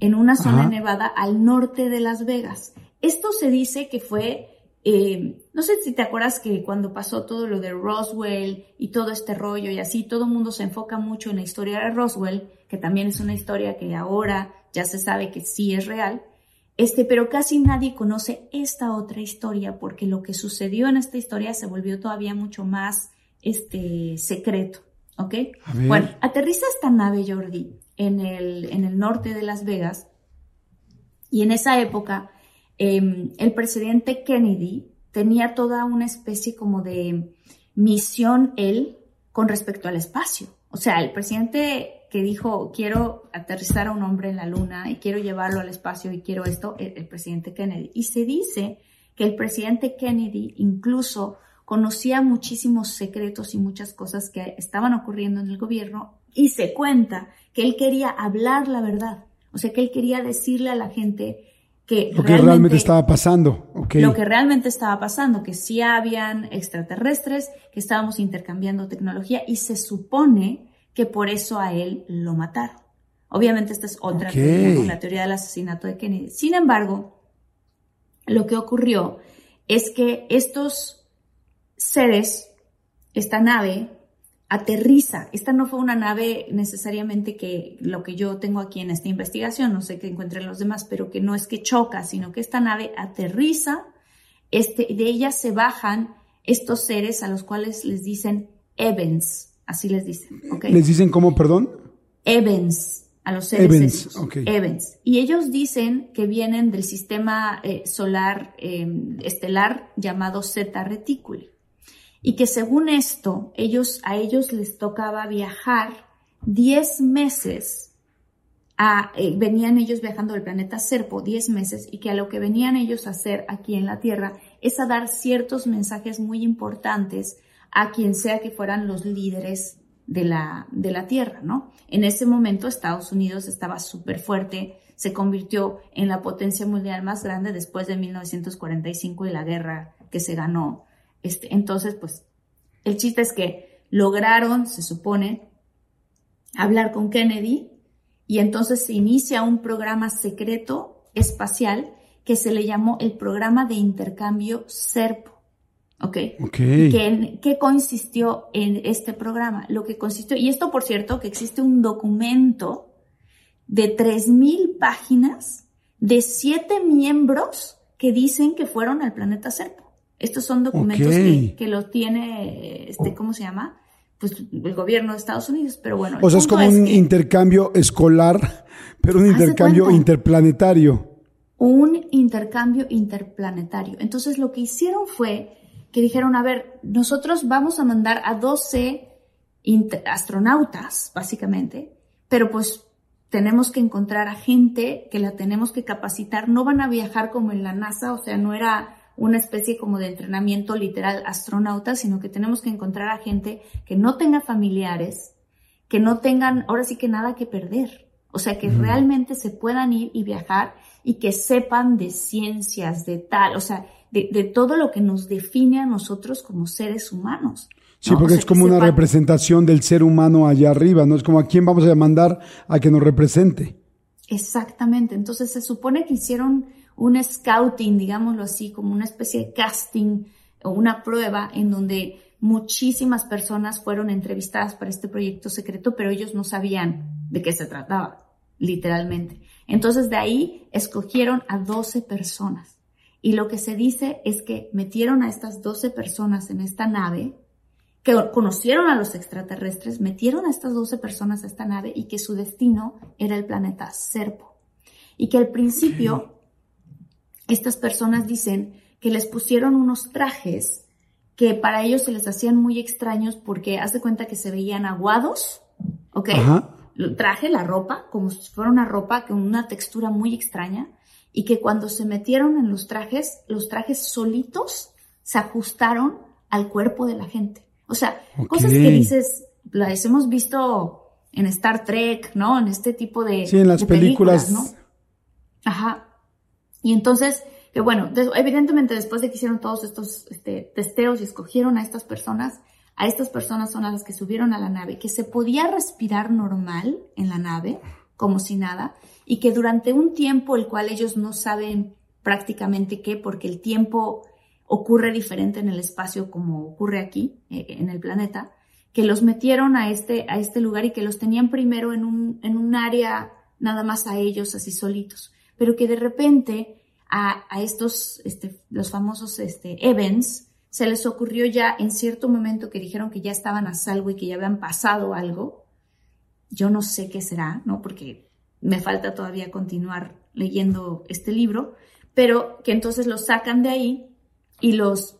en una zona de Nevada al norte de Las Vegas. Esto se dice que fue, eh, no sé si te acuerdas que cuando pasó todo lo de Roswell y todo este rollo y así, todo el mundo se enfoca mucho en la historia de Roswell, que también es una historia que ahora ya se sabe que sí es real, este, pero casi nadie conoce esta otra historia porque lo que sucedió en esta historia se volvió todavía mucho más este, secreto, ¿ok? Bueno, aterriza esta nave Jordi en el, en el norte de Las Vegas y en esa época em, el presidente Kennedy tenía toda una especie como de misión él con respecto al espacio. O sea, el presidente que dijo, quiero aterrizar a un hombre en la luna y quiero llevarlo al espacio y quiero esto, el, presidente Kennedy. Y se dice que el presidente Kennedy incluso conocía muchísimos secretos y muchas cosas que estaban ocurriendo en el gobierno y se cuenta que él quería hablar la verdad. O sea, que él quería decirle a la gente que lo que realmente, estaba pasando. Lo que realmente estaba pasando, que sí habían extraterrestres, que estábamos intercambiando tecnología y se supone que por eso a él lo mataron. Obviamente esta es otra teoría, la teoría del asesinato de Kennedy. Sin embargo, lo que ocurrió es que estos seres, esta nave, aterriza. Esta no fue una nave necesariamente que lo que yo tengo aquí en esta investigación, no sé qué encuentren los demás, pero que no es que choca, sino que esta nave aterriza, este, de ella se bajan estos seres a los cuales les dicen Evans, Así les dicen. ¿Les dicen cómo, perdón? Evans, a los seres Evans, Evans. Y ellos dicen que vienen del sistema eh, solar em, estelar llamado Zeta Reticuli. Y que según esto, ellos, a ellos les tocaba viajar 10 meses a, eh, venían ellos viajando del planeta Serpo 10 meses y que a lo que venían ellos a hacer aquí en la Tierra es a dar ciertos mensajes muy importantes a quien sea que fueran los líderes de la, de la tierra, ¿no? En ese momento Estados Unidos estaba súper fuerte, se convirtió en la potencia mundial más grande después de 1945 y la guerra que se ganó. Este, entonces, pues, el chiste es que lograron, se supone, hablar con Kennedy y entonces se inicia un programa secreto espacial que se le llamó el programa de intercambio SERPO. ¿Ok? ¿Qué, ¿Qué consistió en este programa? Lo que consistió, y esto por cierto, que existe un documento de 3.000 páginas de siete miembros que dicen que fueron al planeta Serpo. Estos son documentos que, que los tiene, este, ¿cómo se llama? Pues el gobierno de Estados Unidos, pero bueno. O sea, es como un intercambio escolar, pero un intercambio interplanetario. Un intercambio interplanetario. Entonces lo que hicieron fue que dijeron, a ver, nosotros vamos a mandar a 12 astronautas, básicamente, pero pues tenemos que encontrar a gente que la tenemos que capacitar, no van a viajar como en la NASA, o sea, no era una especie como de entrenamiento literal astronauta, sino que tenemos que encontrar a gente que no tenga familiares, que no tengan ahora sí que nada que perder. O sea, que realmente se puedan ir y viajar y que sepan de ciencias, de tal, o sea, de, todo lo que nos define a nosotros como seres humanos. Sí, porque es como una representación del ser humano allá arriba, ¿no? Es como a quién vamos a mandar a que nos represente. Exactamente. Entonces se supone que hicieron un scouting, digámoslo así, como una especie de casting o una prueba en donde muchísimas personas fueron entrevistadas para este proyecto secreto, pero ellos no sabían de qué se trataba, literalmente. Entonces de ahí escogieron a 12 personas. Y lo que se dice es que metieron a estas 12 personas en esta nave, que conocieron a los extraterrestres, metieron a estas 12 personas a esta nave y que su destino era el planeta Serpo. Y que al principio estas personas dicen que les pusieron unos trajes que para ellos se les hacían muy extraños porque hace cuenta que se veían aguados, ¿ok? traje, la ropa, como si fuera una ropa con una textura muy extraña y que cuando se metieron en los trajes, los trajes solitos se ajustaron al cuerpo de la gente. O sea, cosas que dices, las hemos visto en Star Trek, ¿no? En este tipo de, sí, en las películas, ¿no? Ajá. Y entonces, que bueno, evidentemente después de que hicieron todos estos este, testeos y escogieron a estas personas, a estas personas son a las que subieron a la nave, que se podía respirar normal en la nave, como si nada, y que durante un tiempo el cual ellos no saben prácticamente qué, porque el tiempo ocurre diferente en el espacio como ocurre aquí, eh, en el planeta, que los metieron a este, a este lugar y que los tenían primero en un, en un área nada más a ellos, así solitos pero que de repente a, estos, este, los famosos este, Evans, se les ocurrió ya en cierto momento que dijeron que ya estaban a salvo y que ya habían pasado algo. Yo no sé qué será, ¿no? Porque me falta todavía continuar leyendo este libro, pero que entonces los sacan de ahí y los,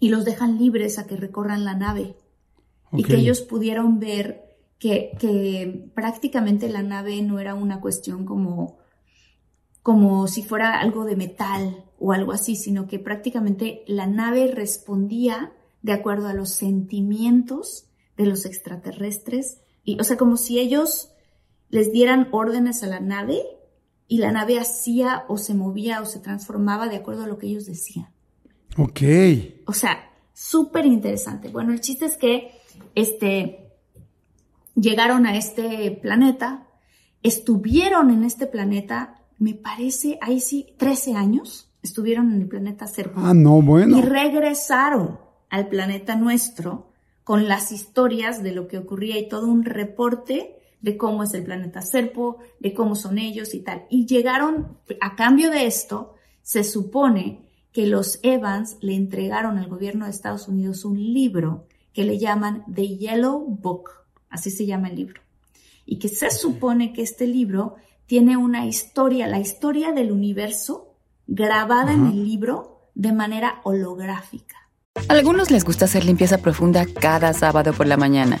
y los dejan libres a que recorran la nave. Y que ellos pudieron ver que, que prácticamente la nave no era una cuestión como como si fuera algo de metal o algo así, sino que prácticamente la nave respondía de acuerdo a los sentimientos de los extraterrestres, y, o sea, como si ellos les dieran órdenes a la nave y la nave hacía o se movía o se transformaba de acuerdo a lo que ellos decían. Ok. O sea, súper interesante. Bueno, el chiste es que este, llegaron a este planeta, estuvieron en este planeta me parece, ahí sí, 13 años estuvieron en el planeta Serpo. Ah, no, bueno. Y regresaron al planeta nuestro con las historias de lo que ocurría y todo un reporte de cómo es el planeta Serpo, de cómo son ellos y tal. Y llegaron, a cambio de esto, se supone que los Evans le entregaron al gobierno de Estados Unidos un libro que le llaman The Yellow Book, así se llama el libro. Y que se supone que este libro tiene una historia, la historia del universo grabada en el libro de manera holográfica. A algunos les gusta hacer limpieza profunda cada sábado por la mañana.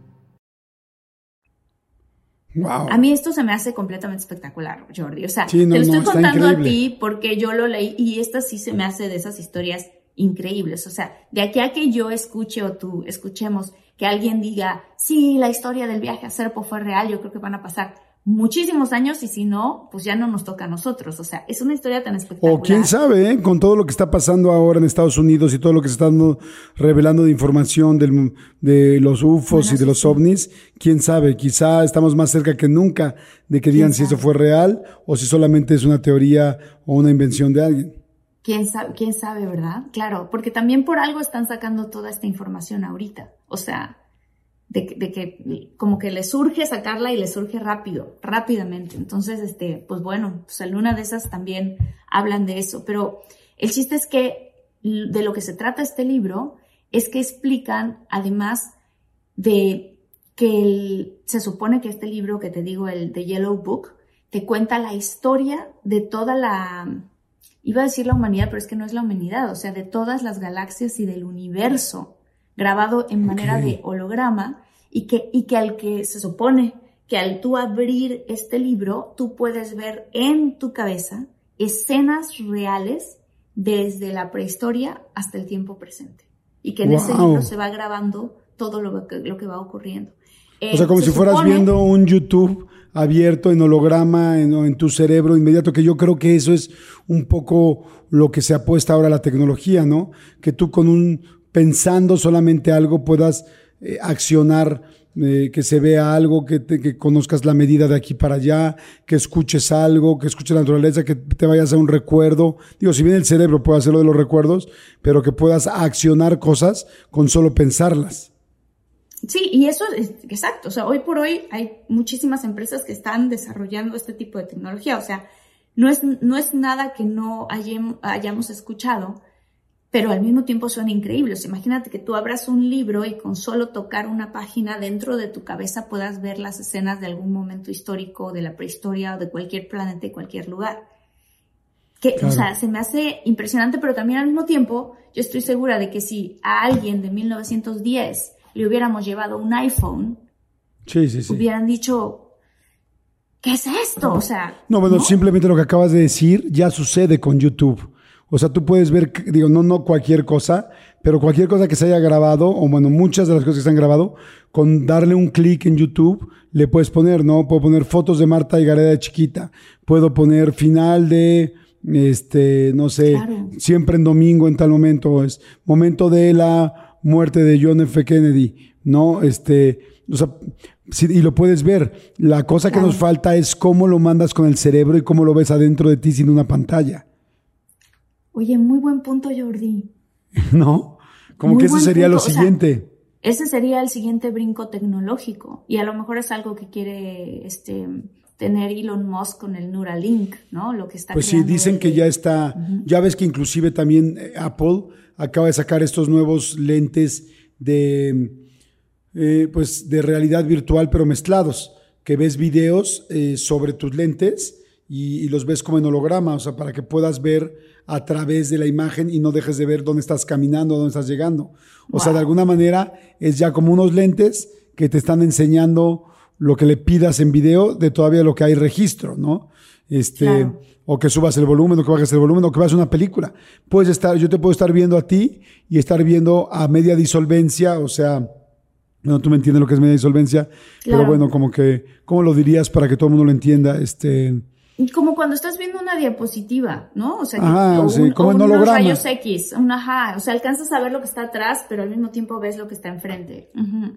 A mí esto se me hace completamente espectacular, Jordi. O sea, te lo estoy contando a ti porque yo lo leí y esta sí se me hace de esas historias increíbles. O sea, de aquí a que yo escuche o tú escuchemos que alguien diga, sí, la historia del viaje a Serpo fue real, yo creo que van a pasar muchísimos años y si no, pues ya no nos toca a nosotros. O sea, es una historia tan espectacular. O quién sabe, ¿eh? con todo lo que está pasando ahora en Estados Unidos y todo lo que se está revelando de información del, de los UFOs y de los ovnis, quién sabe, quizá estamos más cerca que nunca de que digan si eso fue real o si solamente es una teoría o una invención de alguien. ¿Quién sabe, quién sabe, verdad? Claro, porque también por algo están sacando toda esta información ahorita. O sea, de, que como que le surge sacarla y le surge rápido, rápidamente. Entonces, este, pues bueno, pues en una de esas también hablan de eso. Pero el chiste es que de lo que se trata este libro es que explican, además de que se supone que este libro que te digo, el The Yellow Book, te cuenta la historia de toda la, iba a decir la humanidad, pero es que no es la humanidad, o sea, de todas las galaxias y del universo grabado en manera de holograma y que, y que al que se supone que al tú abrir este libro, tú puedes ver en tu cabeza escenas reales desde la prehistoria hasta el tiempo presente. Y que en ese libro se va grabando todo lo que, lo que va ocurriendo. o sea, como si fueras viendo un YouTube abierto en holograma en, en, tu cerebro inmediato, que yo creo que eso es un poco lo que se apuesta ahora a la tecnología, ¿no? Que tú con un pensando solamente algo puedas eh, accionar, eh, que se vea algo, que, que, conozcas la medida de aquí para allá, que escuches algo, que escuches la naturaleza, que te vayas a un recuerdo. Digo, si bien el cerebro puede hacerlo de los recuerdos, pero que puedas accionar cosas con solo pensarlas. Sí, y eso es exacto. O sea, hoy por hoy hay muchísimas empresas que están desarrollando este tipo de tecnología. O sea, no es, no es nada que no hayamos escuchado pero al mismo tiempo son increíbles. Imagínate que tú abras un libro y con solo tocar una página dentro de tu cabeza puedas ver las escenas de algún momento histórico, de la prehistoria o de cualquier planeta y cualquier lugar. Que, o sea, se me hace impresionante, pero también al mismo tiempo yo estoy segura de que si a alguien de 1910 le hubiéramos llevado un iPhone, hubieran dicho, ¿qué es esto? O sea. No, bueno, simplemente lo que acabas de decir ya sucede con YouTube. O sea, tú puedes ver, digo, no, no cualquier cosa, pero cualquier cosa que se haya grabado, o bueno, muchas de las cosas que se han grabado, con darle un clic en YouTube, le puedes poner, ¿no? Puedo poner fotos de Marta y Gareda de chiquita. Puedo poner final de, este, no sé, siempre en domingo en tal momento, es momento de la muerte de John F. Kennedy, ¿no? Este, o sea, y lo puedes ver. La cosa que nos falta es cómo lo mandas con el cerebro y cómo lo ves adentro de ti sin una pantalla. Oye, muy buen punto, Jordi. ¿No? Como que eso sería lo siguiente. ese sería el siguiente brinco tecnológico. Y a lo mejor es algo que quiere este, tener Elon Musk con el Neuralink, ¿no? Lo que está Pues sí, dicen que ya está. Ya ves que inclusive también eh, Apple acaba de sacar estos nuevos lentes de, eh, pues, de realidad virtual, pero mezclados. Que ves videos eh, sobre tus lentes y, los ves como en holograma, o sea, para que puedas ver a través de la imagen y no dejes de ver dónde estás caminando, dónde estás llegando. O sea, de alguna manera es ya como unos lentes que te están enseñando lo que le pidas en video de todavía lo que hay registro, ¿no? Este, o que subas el volumen, o que bajes el volumen, o que veas una película. Puedes estar, yo te puedo estar viendo a ti y estar viendo a media disolvencia, o sea, no, tú me entiendes lo que es media disolvencia, pero bueno, como que, ¿cómo lo dirías para que todo el mundo lo entienda? Este, como cuando estás viendo una diapositiva, ¿no? O sea, como en unos rayos X, un ajá, o sea, alcanzas a ver lo que está atrás, pero al mismo tiempo ves lo que está enfrente.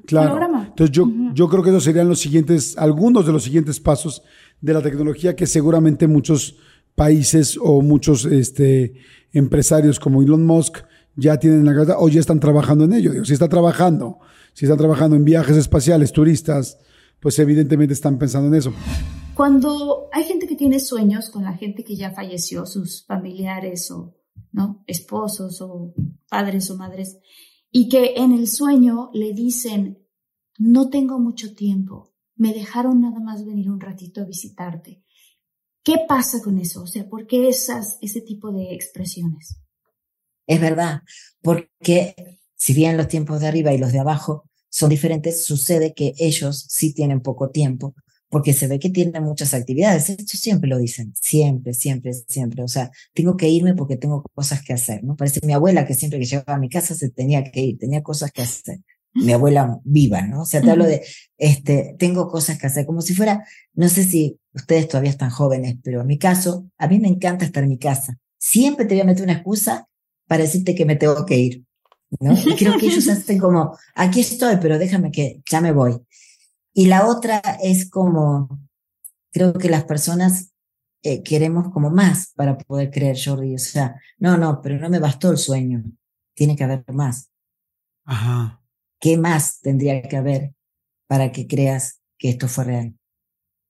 Claro. Entonces yo, yo creo que esos serían los siguientes, algunos de los siguientes pasos de la tecnología que seguramente muchos países o muchos este, empresarios como Elon Musk ya tienen en la cabeza o ya están trabajando en ello. Digo, si está trabajando, si están trabajando en viajes espaciales, turistas, pues evidentemente están pensando en eso. Cuando hay gente que tiene sueños con la gente que ya falleció, sus familiares o ¿no? esposos o padres o madres, y que en el sueño le dicen, no tengo mucho tiempo, me dejaron nada más venir un ratito a visitarte. ¿Qué pasa con eso? O sea, ¿por qué esas, ese tipo de expresiones? Es verdad, porque si bien los tiempos de arriba y los de abajo son diferentes, sucede que ellos sí tienen poco tiempo porque se ve que tiene muchas actividades. Esto siempre lo dicen, siempre, siempre, siempre. O sea, tengo que irme porque tengo cosas que hacer, ¿no? Parece mi abuela que siempre que llegaba a mi casa se tenía que ir, tenía cosas que hacer. mi abuela viva, ¿no? O sea, te hablo de, este, tengo cosas que hacer, como si fuera, no sé si ustedes todavía están jóvenes, pero en mi caso, a mí me encanta estar en mi casa. Siempre te voy a meter una excusa para decirte que me tengo que ir, ¿no? Y creo que ellos hacen como, aquí estoy, pero déjame que ya me voy. Y la otra es como, creo que las personas eh, queremos como más para poder creer, Jordi. O sea, no, no, pero no me bastó el sueño. Tiene que haber más. Ajá. ¿Qué más tendría que haber para que creas que esto fue real?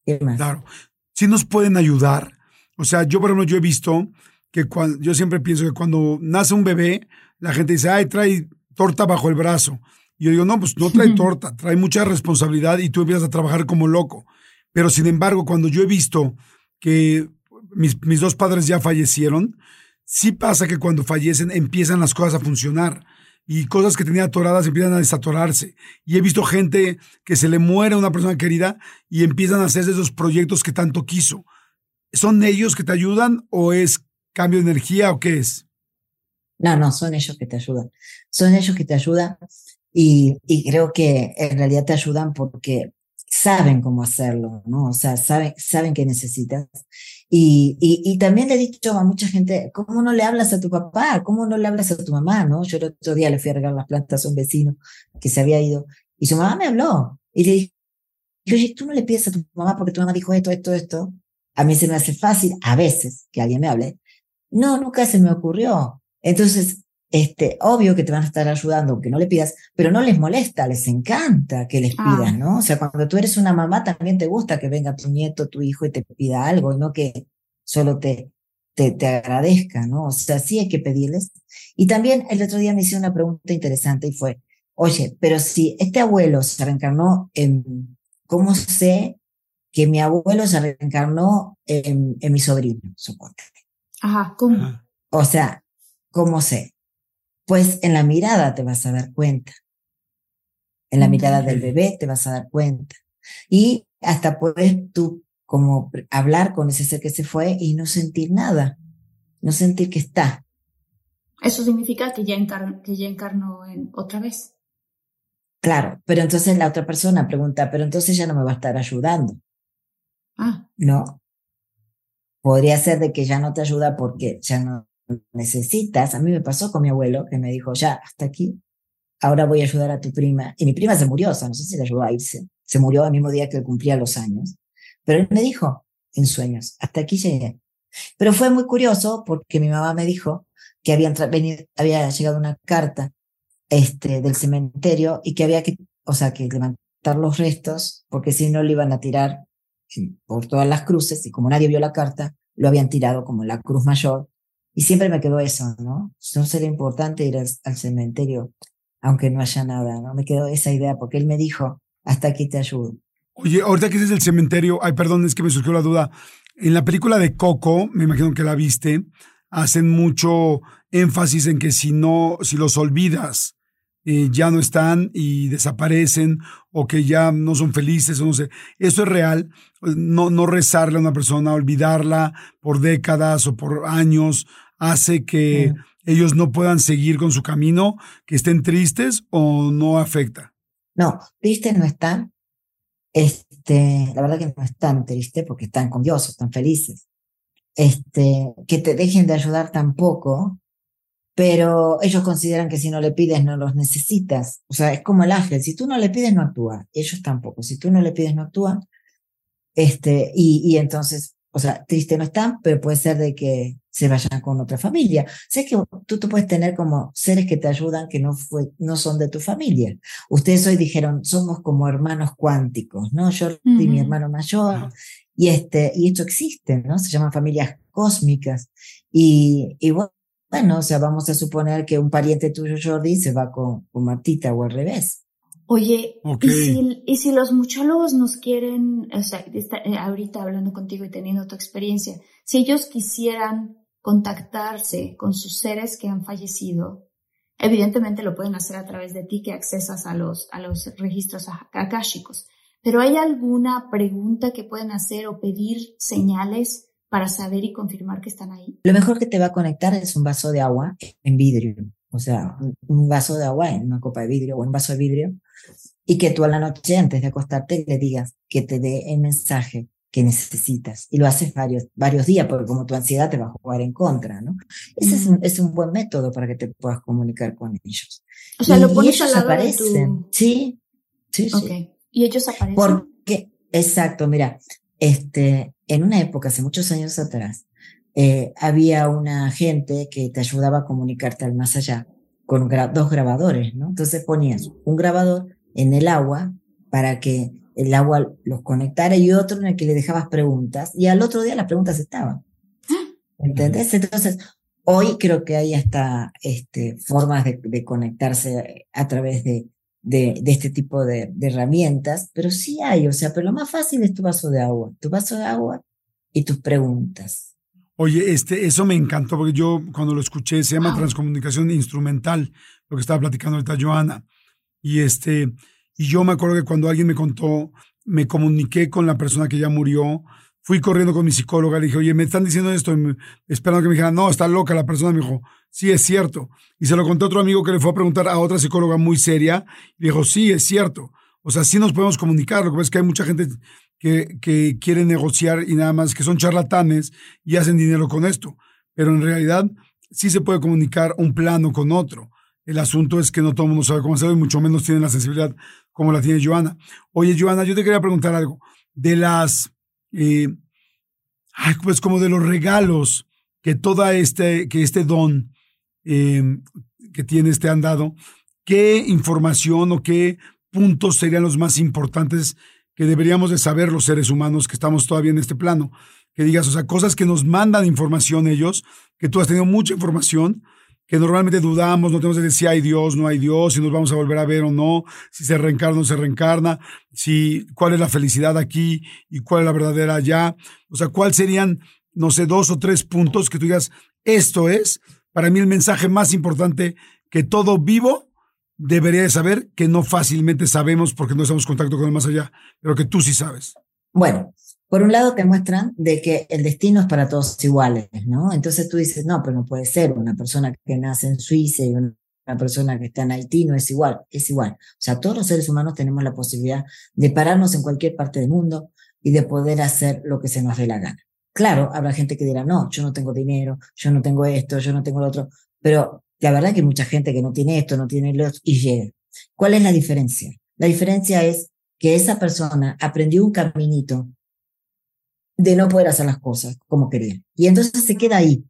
¿Qué más? Claro. Sí nos pueden ayudar. O sea, yo, por ejemplo, yo he visto que cuando, yo siempre pienso que cuando nace un bebé, la gente dice, ay, trae torta bajo el brazo. Y yo digo, no, pues no trae torta, trae mucha responsabilidad y tú empiezas a trabajar como loco. Pero sin embargo, cuando yo he visto que mis, mis dos padres ya fallecieron, sí pasa que cuando fallecen empiezan las cosas a funcionar y cosas que tenía atoradas empiezan a desatorarse. Y he visto gente que se le muere a una persona querida y empiezan a hacer esos proyectos que tanto quiso. ¿Son ellos que te ayudan o es cambio de energía o qué es? No, no, son ellos que te ayudan. Son ellos que te ayudan y, y creo que en realidad te ayudan porque saben cómo hacerlo, ¿no? O sea, saben, saben que necesitas. Y, y, y, también le he dicho a mucha gente, ¿cómo no le hablas a tu papá? ¿Cómo no le hablas a tu mamá? ¿no? Yo el otro día le fui a regar las plantas a un vecino que se había ido y su mamá me habló y le dije, oye, tú no le pides a tu mamá porque tu mamá dijo esto, esto, esto. A mí se me hace fácil, a veces, que alguien me hable. No, nunca se me ocurrió. Entonces, este, obvio que te van a estar ayudando, aunque no le pidas, pero no les molesta, les encanta que les pidas, ah. ¿no? O sea, cuando tú eres una mamá, también te gusta que venga tu nieto, tu hijo y te pida algo, y no que solo te, te, te agradezca, ¿no? O sea, sí hay que pedirles. Y también el otro día me hice una pregunta interesante y fue, oye, pero si este abuelo se reencarnó en, ¿cómo sé que mi abuelo se reencarnó en, en mi sobrino, supongo? Ajá, ¿cómo? O sea, ¿cómo sé? Pues en la mirada te vas a dar cuenta. En la mirada del bebé te vas a dar cuenta. Y hasta puedes tú como hablar con ese ser que se fue y no sentir nada, no sentir que está. Eso significa que ya, que ya encarnó en otra vez. Claro, pero entonces la otra persona pregunta, pero entonces ya no me va a estar ayudando. Ah. No. Podría ser de que ya no te ayuda porque ya no necesitas. A mí me pasó con mi abuelo que me dijo, ya, hasta aquí, ahora voy a ayudar a tu prima. Y mi prima se murió, o sea, no sé si le ayudó a irse. Se murió el mismo día que cumplía los años. Pero él me dijo, en sueños, hasta aquí llegué. Pero fue muy curioso porque mi mamá me dijo que había, venido, había llegado una carta este, del cementerio y que había que, o sea, que levantar los restos porque si no le iban a tirar por todas las cruces y como nadie vio la carta, lo habían tirado como la cruz mayor y siempre me quedó eso, ¿no? No sería importante ir al, cementerio aunque no haya nada, ¿no? Me quedó esa idea porque él me dijo, hasta aquí te ayudo. Oye, ahorita que es el cementerio, ay, perdón, es que me surgió la duda. En la película de Coco, me imagino que la viste, hacen mucho énfasis en que si no, si los olvidas, eh, ya no están y desaparecen o que ya no son felices o no sé. ¿Eso es real? No, no rezarle a una persona, olvidarla por décadas o por años hace que ellos no puedan seguir con su camino, que estén tristes o no afecta? No, tristes no están. Este, la verdad que no están tristes porque están con Dios, están felices. Este, que te dejen de ayudar tampoco, pero ellos consideran que si no le pides no los necesitas. O sea, es como el ángel, si tú no le pides no actúa, ellos tampoco, si tú no le pides no actúan. Este, y, y entonces, o sea, triste no están, pero puede ser de que se vayan con otra familia. Sé que tú, tú puedes tener como seres que te ayudan que no, fue, no son de tu familia. Ustedes hoy dijeron, somos como hermanos cuánticos, ¿no? Yo y mi hermano mayor, y, este, y esto existe, ¿no? Se llaman familias cósmicas. Y, y bueno, o sea, vamos a suponer que un pariente tuyo, Jordi, se va con, con Martita o al revés. Oye, ¿y, si, ¿y si los muchólogos nos quieren, o sea, eh, ahorita hablando contigo y teniendo tu experiencia, si ellos quisieran contactarse con sus seres que han fallecido, evidentemente lo pueden hacer a través de ti que accesas a los, a los registros akáshicos. Pero ¿hay alguna pregunta que pueden hacer o pedir señales para saber y confirmar que están ahí? Lo mejor que te va a conectar es un vaso de agua en vidrio o sea, un vaso de agua en una copa de vidrio o un vaso de vidrio, y que tú a la noche antes de acostarte le digas que te dé el mensaje que necesitas. Y lo haces varios, varios días, porque como tu ansiedad te va a jugar en contra, ¿no? Ese es un, es un buen método para que te puedas comunicar con ellos. O sea, Y lo pones al ellos lado de aparecen. tu... Sí, sí, sí. Ok. Y ellos aparecen. Porque, exacto, mira, este, en una época, hace muchos años atrás, eh, había una gente que te ayudaba a comunicarte al más allá con gra- dos grabadores, ¿no? Entonces ponías un grabador en el agua para que el agua los conectara y otro en el que le dejabas preguntas y al otro día las preguntas estaban. ¿Entendés? Entonces, hoy creo que hay hasta este, formas de, de conectarse a través de, de, de este tipo de, de herramientas, pero sí hay, o sea, pero lo más fácil es tu vaso de agua, tu vaso de agua y tus preguntas. Oye, este, eso me encantó porque yo cuando lo escuché se llama transcomunicación instrumental, lo que estaba platicando ahorita Joana. Y este, y yo me acuerdo que cuando alguien me contó, me comuniqué con la persona que ya murió, fui corriendo con mi psicóloga, le dije, oye, me están diciendo esto, esperando que me dijera, no, está loca la persona, me dijo, sí, es cierto. Y se lo conté a otro amigo que le fue a preguntar a otra psicóloga muy seria, y dijo, sí, es cierto. O sea, sí nos podemos comunicar, lo que pasa es que hay mucha gente que, que quiere negociar y nada más, que son charlatanes y hacen dinero con esto. Pero en realidad sí se puede comunicar un plano con otro. El asunto es que no todo el mundo sabe cómo hacerlo y mucho menos tienen la sensibilidad como la tiene Joana. Oye, Joana, yo te quería preguntar algo. De las, eh, pues como de los regalos que toda este, que este don eh, que tienes te han dado, ¿qué información o qué puntos serían los más importantes que deberíamos de saber los seres humanos que estamos todavía en este plano? Que digas, o sea, cosas que nos mandan información ellos, que tú has tenido mucha información, que normalmente dudamos, no tenemos que decir si hay Dios, no hay Dios, si nos vamos a volver a ver o no, si se reencarna o no se reencarna, si cuál es la felicidad aquí y cuál es la verdadera allá. O sea, cuáles serían, no sé, dos o tres puntos que tú digas, esto es para mí el mensaje más importante que todo vivo debería de saber, que no fácilmente sabemos porque no estamos en contacto con el más allá, pero que tú sí sabes. Bueno, por un lado te muestran de que el destino es para todos iguales, ¿no? Entonces tú dices, no, pero no puede ser, una persona que nace en Suiza y una persona que está en Haití no es igual, es igual. O sea, todos los seres humanos tenemos la posibilidad de pararnos en cualquier parte del mundo y de poder hacer lo que se nos dé la gana. Claro, habrá gente que dirá, no, yo no tengo dinero, yo no tengo esto, yo no tengo lo otro, pero la verdad que hay mucha gente que no tiene esto, no tiene lo otro y llega. ¿Cuál es la diferencia? La diferencia es que esa persona aprendió un caminito de no poder hacer las cosas como quería. Y entonces se queda ahí,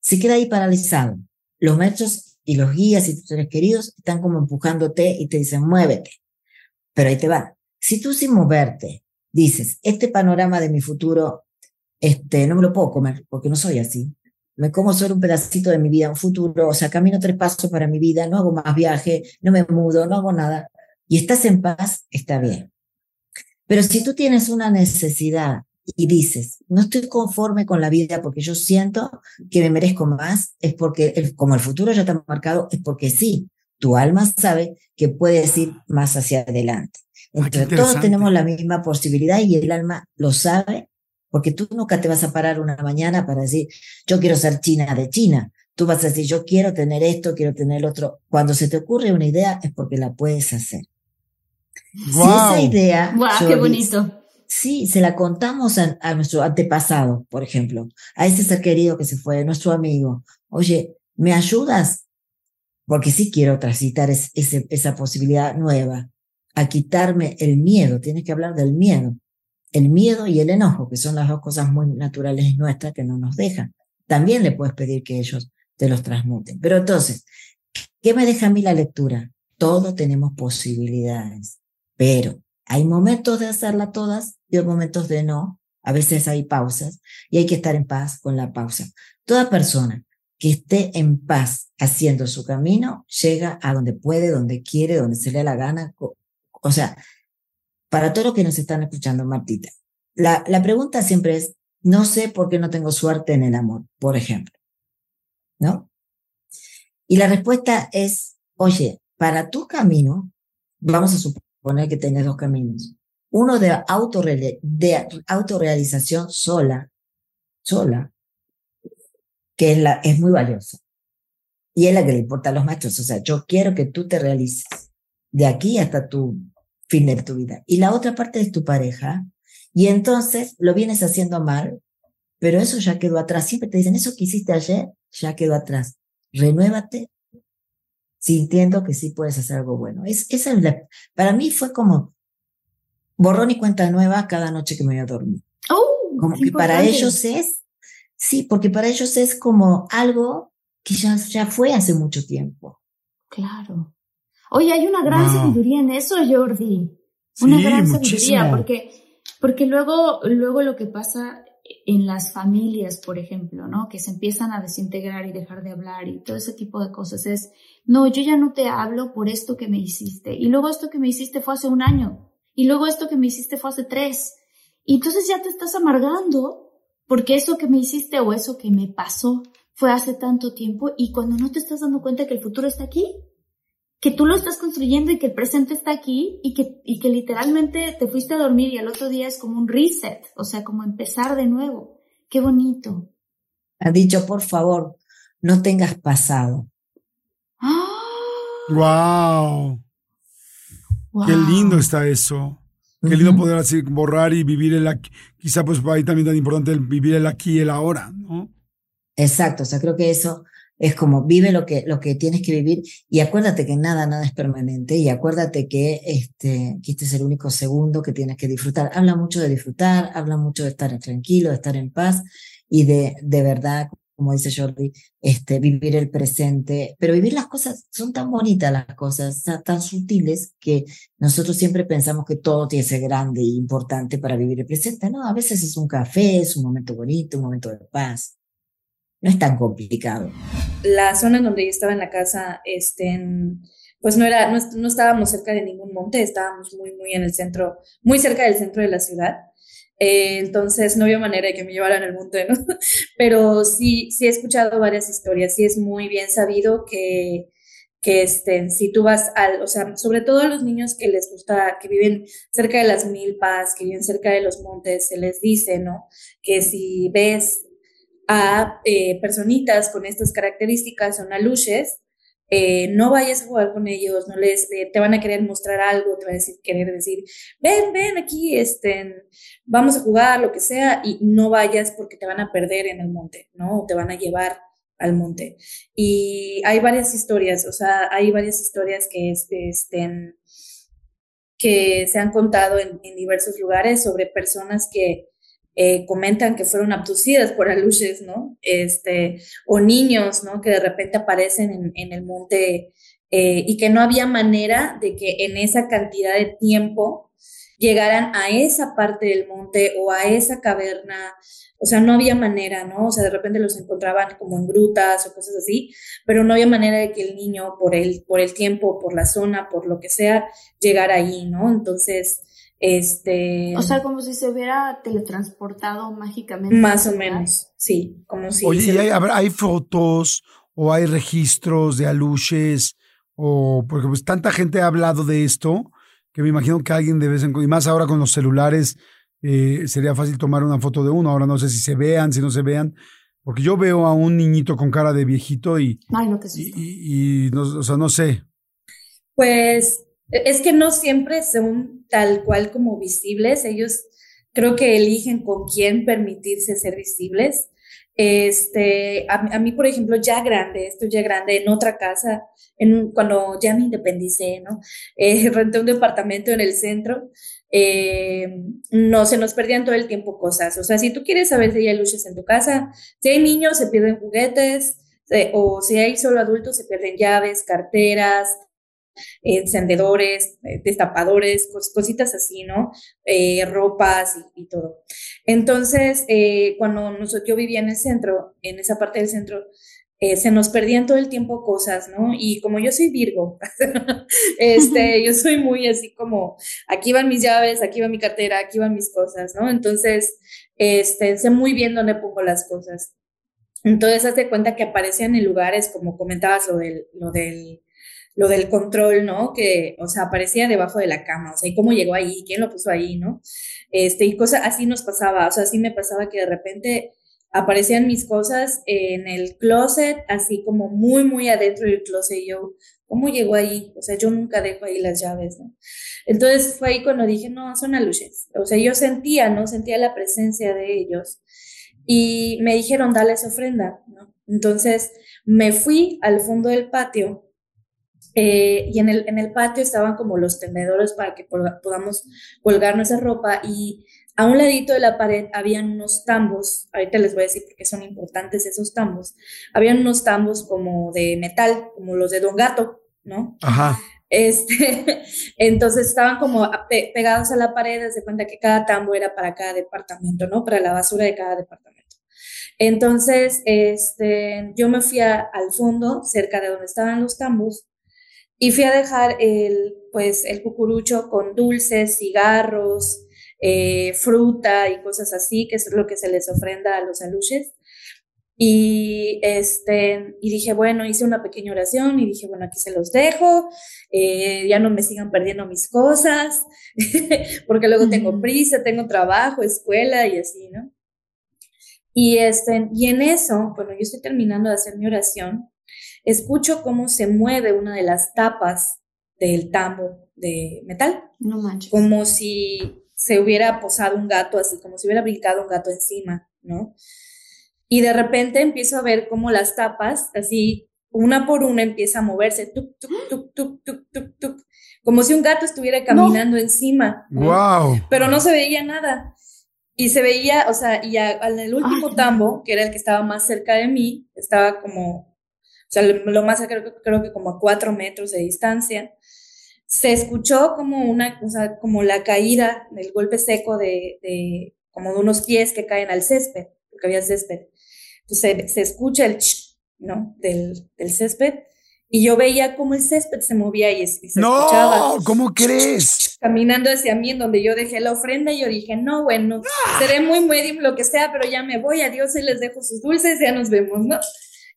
se queda ahí paralizado. Los maestros y los guías y tus seres queridos están como empujándote y te dicen, muévete. Pero ahí te va. Si tú sin moverte dices, este panorama de mi futuro, este, no me lo puedo comer porque no soy así. Me como solo un pedacito de mi vida, un futuro, o sea, camino tres pasos para mi vida, no hago más viaje, no me mudo, no hago nada. Y estás en paz, está bien. Pero si tú tienes una necesidad y dices, no estoy conforme con la vida porque yo siento que me merezco más, es porque, el, como el futuro ya está marcado, es porque sí, tu alma sabe que puedes ir más hacia adelante. Entonces, todos tenemos la misma posibilidad y el alma lo sabe, porque tú nunca te vas a parar una mañana para decir, yo quiero ser china de China. Tú vas a decir, yo quiero tener esto, quiero tener otro. Cuando se te ocurre una idea es porque la puedes hacer. Wow. Si esa idea... ¡Guau, yo qué bonito! Sí, se la contamos a, nuestro antepasado, por ejemplo, a ese ser querido que se fue, nuestro amigo. Oye, ¿me ayudas? Porque sí quiero transitar es, esa posibilidad nueva, a quitarme el miedo. Tienes que hablar del miedo. El miedo y el enojo, que son las dos cosas muy naturales nuestras que no nos dejan. También le puedes pedir que ellos te los transmuten. Pero entonces, ¿qué me deja a mí la lectura? Todos tenemos posibilidades, pero hay momentos de hacerla todas y hay momentos de no. A veces hay pausas y hay que estar en paz con la pausa. Toda persona que esté en paz haciendo su camino llega a donde puede, donde quiere, donde se le da la gana. O sea, para todos los que nos están escuchando, Martita, la, la pregunta siempre es, no sé por qué no tengo suerte en el amor, por ejemplo. ¿No? Y la respuesta es, oye, para tu camino, vamos a suponer que tienes dos caminos. Uno de, autorre de autorrealización sola, sola, que es, la, es muy valiosa. Y es la que le importa a los machos. O sea, yo quiero que tú te realices de aquí hasta tu fin de tu vida. Y la otra parte es tu pareja. Y entonces lo vienes haciendo mal, pero eso ya quedó atrás. Siempre te dicen, eso que hiciste ayer ya quedó atrás. Renuévate sintiendo que sí puedes hacer algo bueno. Es, esa es la, para mí fue como borrón y cuenta nueva cada noche que me voy a dormir. Oh, como que para ellos es, sí, porque para ellos es como algo que ya, ya fue hace mucho tiempo. Claro. Oye, hay una gran sabiduría en eso, Jordi. Una gran sabiduría, porque, porque luego, luego lo que pasa en las familias, por ejemplo, ¿no? Que se empiezan a desintegrar y dejar de hablar y todo ese tipo de cosas es, no, yo ya no te hablo por esto que me hiciste. Y luego esto que me hiciste fue hace un año. Y luego esto que me hiciste fue hace tres. Y entonces ya te estás amargando porque eso que me hiciste o eso que me pasó fue hace tanto tiempo y cuando no te estás dando cuenta que el futuro está aquí, que tú lo estás construyendo y que el presente está aquí y que, y que literalmente te fuiste a dormir y al otro día es como un reset, o sea, como empezar de nuevo. Qué bonito. Ha dicho, por favor, no tengas pasado. ¡Wow! Qué lindo está eso. Qué lindo poder así borrar y vivir el aquí. Quizá pues ahí también tan importante el vivir el aquí y el ahora, ¿no? Exacto, o sea, creo que eso es como vive lo que, lo que tienes que vivir y acuérdate que nada, nada es permanente y acuérdate que este, que este es el único segundo que tienes que disfrutar. Habla mucho de disfrutar, habla mucho de estar tranquilo, de estar en paz y de, de verdad, como dice Jordi, este, vivir el presente. Pero vivir las cosas, son tan bonitas las cosas, tan sutiles que nosotros siempre pensamos que todo tiene que ser grande e importante para vivir el presente. No, a veces es un café, es un momento bonito, un momento de paz no es tan complicado. La zona en donde yo estaba en la casa, este, pues no era, no, estábamos cerca de ningún monte, estábamos muy, muy en el centro, muy cerca del centro de la ciudad. Eh, entonces no había manera de que me llevaran al monte, ¿no? Pero sí, sí he escuchado varias historias, sí es muy bien sabido que, que estén, si tú vas al, o sea, sobre todo a los niños que les gusta, que viven cerca de las milpas, que viven cerca de los montes, se les dice, ¿no? Que si ves a eh, personitas con estas características, son aluches, eh, no vayas a jugar con ellos, no les, eh, te van a querer mostrar algo, te van a decir, querer decir, ven, ven aquí, este, vamos a jugar, lo que sea, y no vayas porque te van a perder en el monte, ¿no? O te van a llevar al monte. Y hay varias historias, o sea, hay varias historias que, este, estén, que se han contado en, en diversos lugares sobre personas que eh, comentan que fueron abducidas por aluches, ¿no? Este, o niños, ¿no? Que de repente aparecen en, el monte eh, y que no había manera de que en esa cantidad de tiempo llegaran a esa parte del monte o a esa caverna, o sea, no había manera, ¿no? O sea, de repente los encontraban como en grutas o cosas así, pero no había manera de que el niño, por el, por el tiempo, por la zona, por lo que sea, llegara ahí, ¿no? Entonces, este. O sea, como si se hubiera teletransportado mágicamente. Más o menos, sí. Como si. Oye, ¿y hay, hay, fotos o hay registros de aluches? O, porque pues tanta gente ha hablado de esto que me imagino que alguien de vez en cuando, y más ahora con los celulares, eh, sería fácil tomar una foto de uno. Ahora no sé si se vean, si no se vean. Porque yo veo a un niñito con cara de viejito y. Ay, no, que Y, y no, o sea, no sé. Pues es que no siempre son tal cual como visibles, ellos creo que eligen con quién permitirse ser visibles. Este, a, mí, por ejemplo, ya grande, estoy ya grande, en otra casa, en cuando ya me independicé, ¿no? Eh, renté un departamento en el centro, eh, no, se nos perdían todo el tiempo cosas. O sea, si tú quieres saber si hay luces en tu casa, si hay niños, se pierden juguetes, eh, o si hay solo adultos, se pierden llaves, carteras, encendedores, eh, destapadores, cositas así, ¿no? Eh, ropas y, todo. Entonces, eh, cuando nosotros, yo vivía en el centro, en esa parte del centro, se nos perdían todo el tiempo cosas, ¿no? Y como yo soy Virgo, este, yo soy muy así como, aquí van mis llaves, aquí va mi cartera, aquí van mis cosas, ¿no? Entonces, este, sé muy bien dónde pongo las cosas. Entonces, hazte cuenta que aparecían en lugares, como comentabas, lo del, lo del lo del control, ¿no? Que, o sea, aparecía debajo de la cama, o sea, ¿y cómo llegó ahí? ¿Quién lo puso ahí, no? Este, y cosas así nos pasaba, o sea, así me pasaba que de repente aparecían mis cosas en el closet, así como muy, muy adentro del closet. Y yo, ¿cómo llegó ahí? O sea, yo nunca dejo ahí las llaves, ¿no? Entonces fue ahí cuando dije, no, son aluches. O sea, yo sentía, ¿no? Sentía la presencia de ellos. Y me dijeron, dale esa ofrenda, ¿no? Entonces me fui al fondo del patio eh, y en el, en el patio estaban como los tendedores para que podamos colgar nuestra ropa y a un ladito de la pared habían unos tambos, ahorita les voy a decir porque son importantes esos tambos, habían unos tambos como de metal, como los de Don Gato, ¿no? Ajá. Este, entonces estaban como pegados a la pared, se cuenta que cada tambo era para cada departamento, ¿no? Para la basura de cada departamento. Entonces, este, yo me fui al fondo, cerca de donde estaban los tambos, y fui a dejar el, pues, el cucurucho con dulces, cigarros, eh, fruta y cosas así, que es lo que se les ofrenda a los aluches. Y, este, y dije, bueno, hice una pequeña oración y dije, bueno, aquí se los dejo, eh, ya no me sigan perdiendo mis cosas, porque luego tengo prisa, tengo trabajo, escuela y así, ¿no? Y, este, y en eso, bueno, yo estoy terminando de hacer mi oración, escucho cómo se mueve una de las tapas del tambo de metal. No manches. Como si se hubiera posado un gato, así como si hubiera brincado un gato encima, ¿no? Y de repente empiezo a ver cómo las tapas, así, una por una, empieza a moverse, tuk, tuk, tuk, tuk, tuk, tuk, tuk, como si un gato estuviera caminando encima. ¡Wow! Pero no se veía nada. Y se veía, o sea, y en el último tambo, que era el que estaba más cerca de mí, estaba como, sea, lo más creo, creo que como a cuatro metros de distancia, se escuchó como una, o sea, como la caída del golpe seco de, de como de unos pies que caen al césped, porque había césped. Entonces se, escucha el ch, ¿no? Del, del césped y yo veía cómo el césped se movía y, se no, escuchaba. ¿cómo crees? Caminando hacia mí, en donde yo dejé la ofrenda, y yo dije, no, bueno, seré muy muy lo que sea, pero ya me voy, adiós, y les dejo sus dulces, ya nos vemos, ¿no?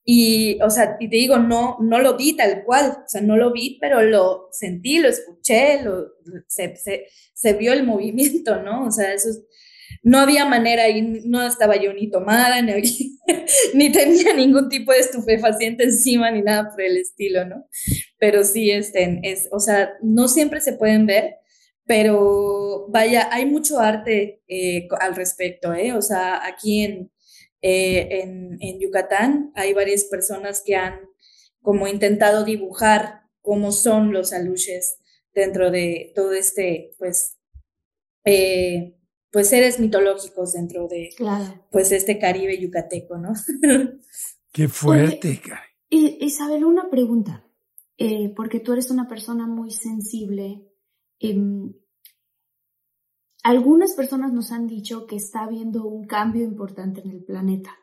Y, o sea, y te digo, no, no lo vi tal cual, o sea, no lo vi, pero lo sentí, lo escuché, lo, se, se, se vio el movimiento, ¿no? O sea, eso es, no había manera y no estaba yo ni tomada, ni, ni, tenía ningún tipo de estupefaciente encima, ni nada por el estilo, ¿no? Pero sí, este, es, o sea, no siempre se pueden ver, pero vaya, hay mucho arte eh, al respecto, ¿eh? O sea, aquí en, eh, en, en Yucatán hay varias personas que han como intentado dibujar cómo son los aluches dentro de todo este, pues, eh, pues seres mitológicos dentro de pues este Caribe yucateco, ¿no? Qué fuerte, Isabel, una pregunta, eh, porque tú eres una persona muy sensible. Algunas personas nos han dicho que está habiendo un cambio importante en el planeta.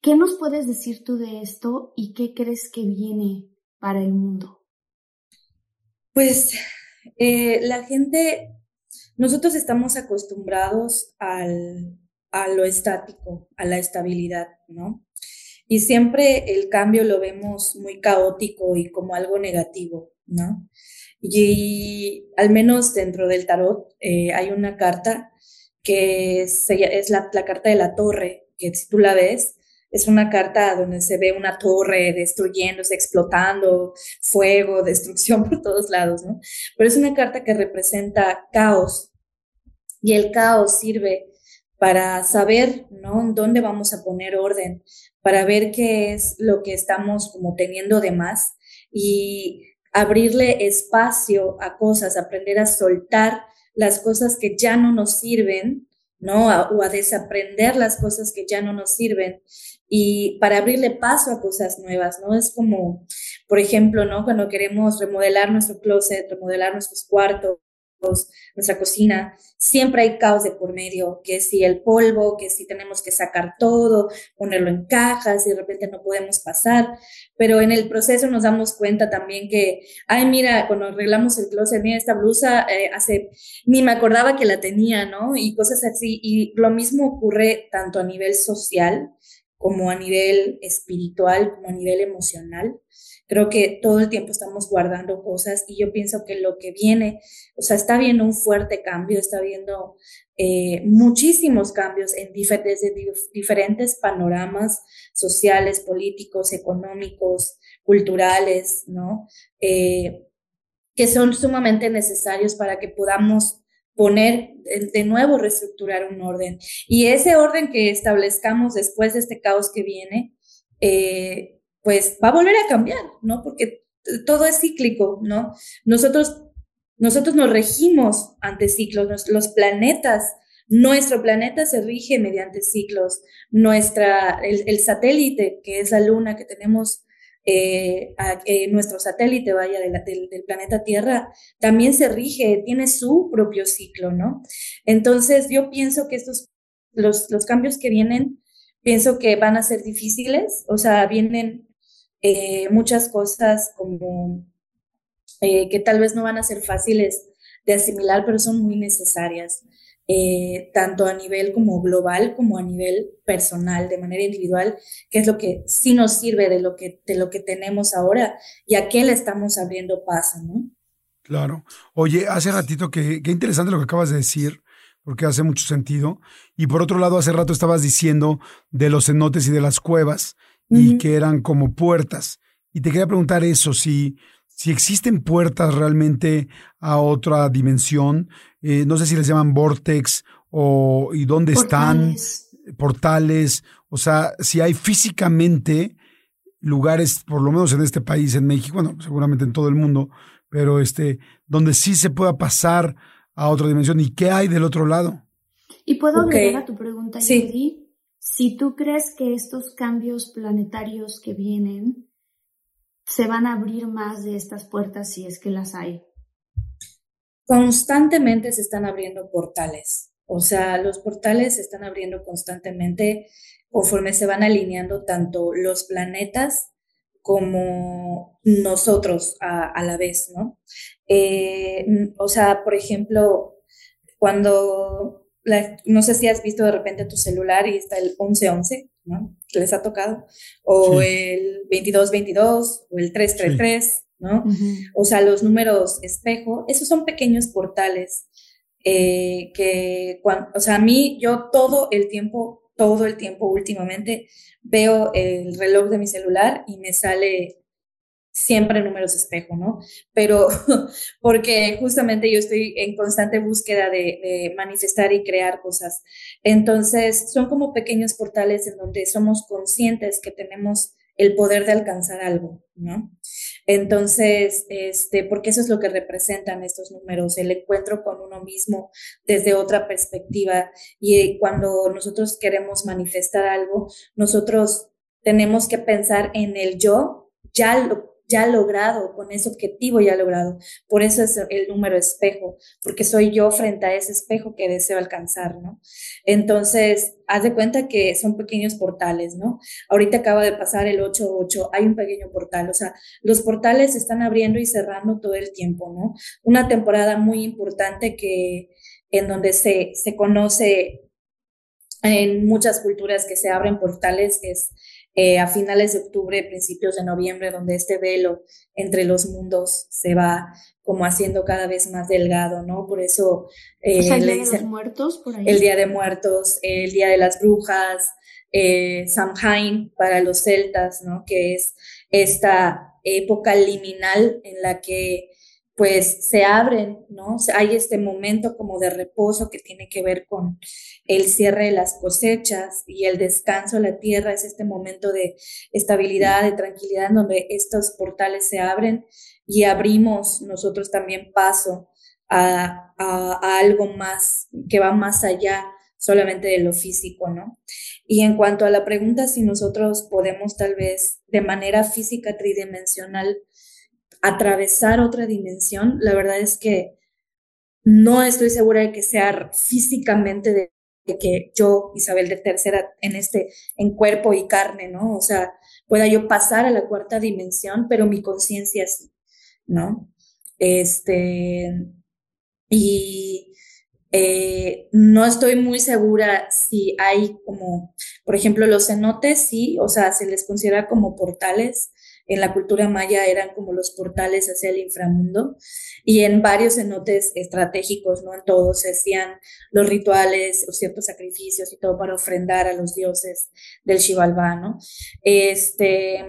¿Qué nos puedes decir tú de esto y qué crees que viene para el mundo? Pues eh, la gente nosotros estamos acostumbrados al, a lo estático, a la estabilidad, ¿no? Y siempre el cambio lo vemos muy caótico y como algo negativo, ¿no? Y, al menos dentro del tarot eh, hay una carta que es, la, la, carta de la torre, que si tú la ves, es una carta donde se ve una torre destruyéndose, explotando, fuego, destrucción por todos lados, ¿no? Pero es una carta que representa caos y el caos sirve para saber, ¿no? Dónde vamos a poner orden, para ver qué es lo que estamos como teniendo de más y abrirle espacio a cosas, aprender a soltar las cosas que ya no nos sirven, ¿no? o a desaprender las cosas que ya no nos sirven y para abrirle paso a cosas nuevas, ¿no? Es como, por ejemplo, ¿no? Cuando queremos remodelar nuestro closet, remodelar nuestros cuartos, nuestra cocina, siempre hay caos de por medio, que si el polvo, que si tenemos que sacar todo, ponerlo en cajas y de repente no podemos pasar, pero en el proceso nos damos cuenta también que, ay, mira, cuando arreglamos el closet, mira, esta blusa eh, hace, ni me acordaba que la tenía, ¿no? Y cosas así, y lo mismo ocurre tanto a nivel social, como a nivel espiritual, como a nivel emocional. Creo que todo el tiempo estamos guardando cosas y yo pienso que lo que viene, o sea, está viendo un fuerte cambio, está viendo eh, muchísimos cambios en desde diferentes panoramas sociales, políticos, económicos, culturales, ¿no? Eh, que son sumamente necesarios para que podamos poner de nuevo, reestructurar un orden. Y ese orden que establezcamos después de este caos que viene, eh, pues va a volver a cambiar, ¿no? Porque todo es cíclico, ¿no? Nosotros, nosotros nos regimos ante ciclos, los planetas, nuestro planeta se rige mediante ciclos, nuestra, el satélite, que es la luna que tenemos eh, nuestro satélite, vaya, del, planeta Tierra, también se rige, tiene su propio ciclo, ¿no? Entonces, yo pienso que estos, los, los cambios que vienen, pienso que van a ser difíciles, o sea, vienen eh, muchas cosas como eh, que tal vez no van a ser fáciles de asimilar, pero son muy necesarias. Eh, tanto a nivel como global como a nivel personal, de manera individual, que es lo que sí nos sirve de lo que, de lo que tenemos ahora y a qué le estamos abriendo paso, ¿no? Claro. Oye, hace ratito que, qué interesante lo que acabas de decir, porque hace mucho sentido. Y por otro lado, hace rato estabas diciendo de los cenotes y de las cuevas y que eran como puertas. Y te quería preguntar eso, si, si existen puertas realmente a otra dimensión, eh, no sé si les llaman vortex o y dónde están, portales, o sea, si hay físicamente lugares, por lo menos en este país, en México, bueno, seguramente en todo el mundo, pero este, donde sí se pueda pasar a otra dimensión. Y qué hay del otro lado. Y puedo agregar a tu pregunta, sí. si tú crees que estos cambios planetarios que vienen se van a abrir más de estas puertas si es que las hay constantemente se están abriendo portales. O sea, los portales se están abriendo constantemente conforme se van alineando tanto los planetas como nosotros a, la vez, ¿no? Eh, o sea, por ejemplo, cuando, no sé si has visto de repente tu celular y está el 1111, ¿no? Les ha tocado, o el 2222 o el 333. ¿No? O sea, los números espejo, esos son pequeños portales eh, que, o sea, a mí yo todo el tiempo, todo el tiempo últimamente veo el reloj de mi celular y me sale siempre números espejo, ¿no? Pero porque justamente yo estoy en constante búsqueda de, de, manifestar y crear cosas. Entonces, son como pequeños portales en donde somos conscientes que tenemos el poder de alcanzar algo, ¿no? Entonces, este, porque eso es lo que representan estos números, el encuentro con uno mismo desde otra perspectiva. Y cuando nosotros queremos manifestar algo, nosotros tenemos que pensar en el yo, ya lo ya logrado, con ese objetivo ya logrado. Por eso es el número espejo, porque soy yo frente a ese espejo que deseo alcanzar, ¿no? Entonces, haz de cuenta que son pequeños portales, ¿no? Ahorita acaba de pasar el 8-8, hay un pequeño portal, o sea, los portales se están abriendo y cerrando todo el tiempo, ¿no? Una temporada muy importante que en donde se, se conoce en muchas culturas que se abren portales es eh, a finales de octubre, principios de noviembre, donde este velo entre los mundos se va como haciendo cada vez más delgado, ¿no? Por eso... Eh, el Día de los Muertos, por ahí. El Día de Muertos, el Día de las Brujas, eh, Samhain para los celtas, ¿no? Que es esta época liminal en la que pues se abren, ¿no? Hay este momento como de reposo que tiene que ver con el cierre de las cosechas y el descanso de la tierra, es este momento de estabilidad, de tranquilidad, en donde estos portales se abren y abrimos nosotros también paso a, a algo más que va más allá solamente de lo físico, ¿no? Y en cuanto a la pregunta si nosotros podemos tal vez de manera física tridimensional atravesar otra dimensión, la verdad es que no estoy segura de que sea físicamente de, que yo, Isabel de Tercera, en este, en cuerpo y carne, ¿no? O sea, pueda yo pasar a la cuarta dimensión, pero mi conciencia sí, ¿no? Este, y Eh, no estoy muy segura si hay como, por ejemplo, los cenotes, sí, o sea, se les considera como portales. En la cultura maya eran como los portales hacia el inframundo y en varios cenotes estratégicos, no en todos, se hacían los rituales o ciertos sacrificios y todo para ofrendar a los dioses del Xibalbá, ¿no? Este,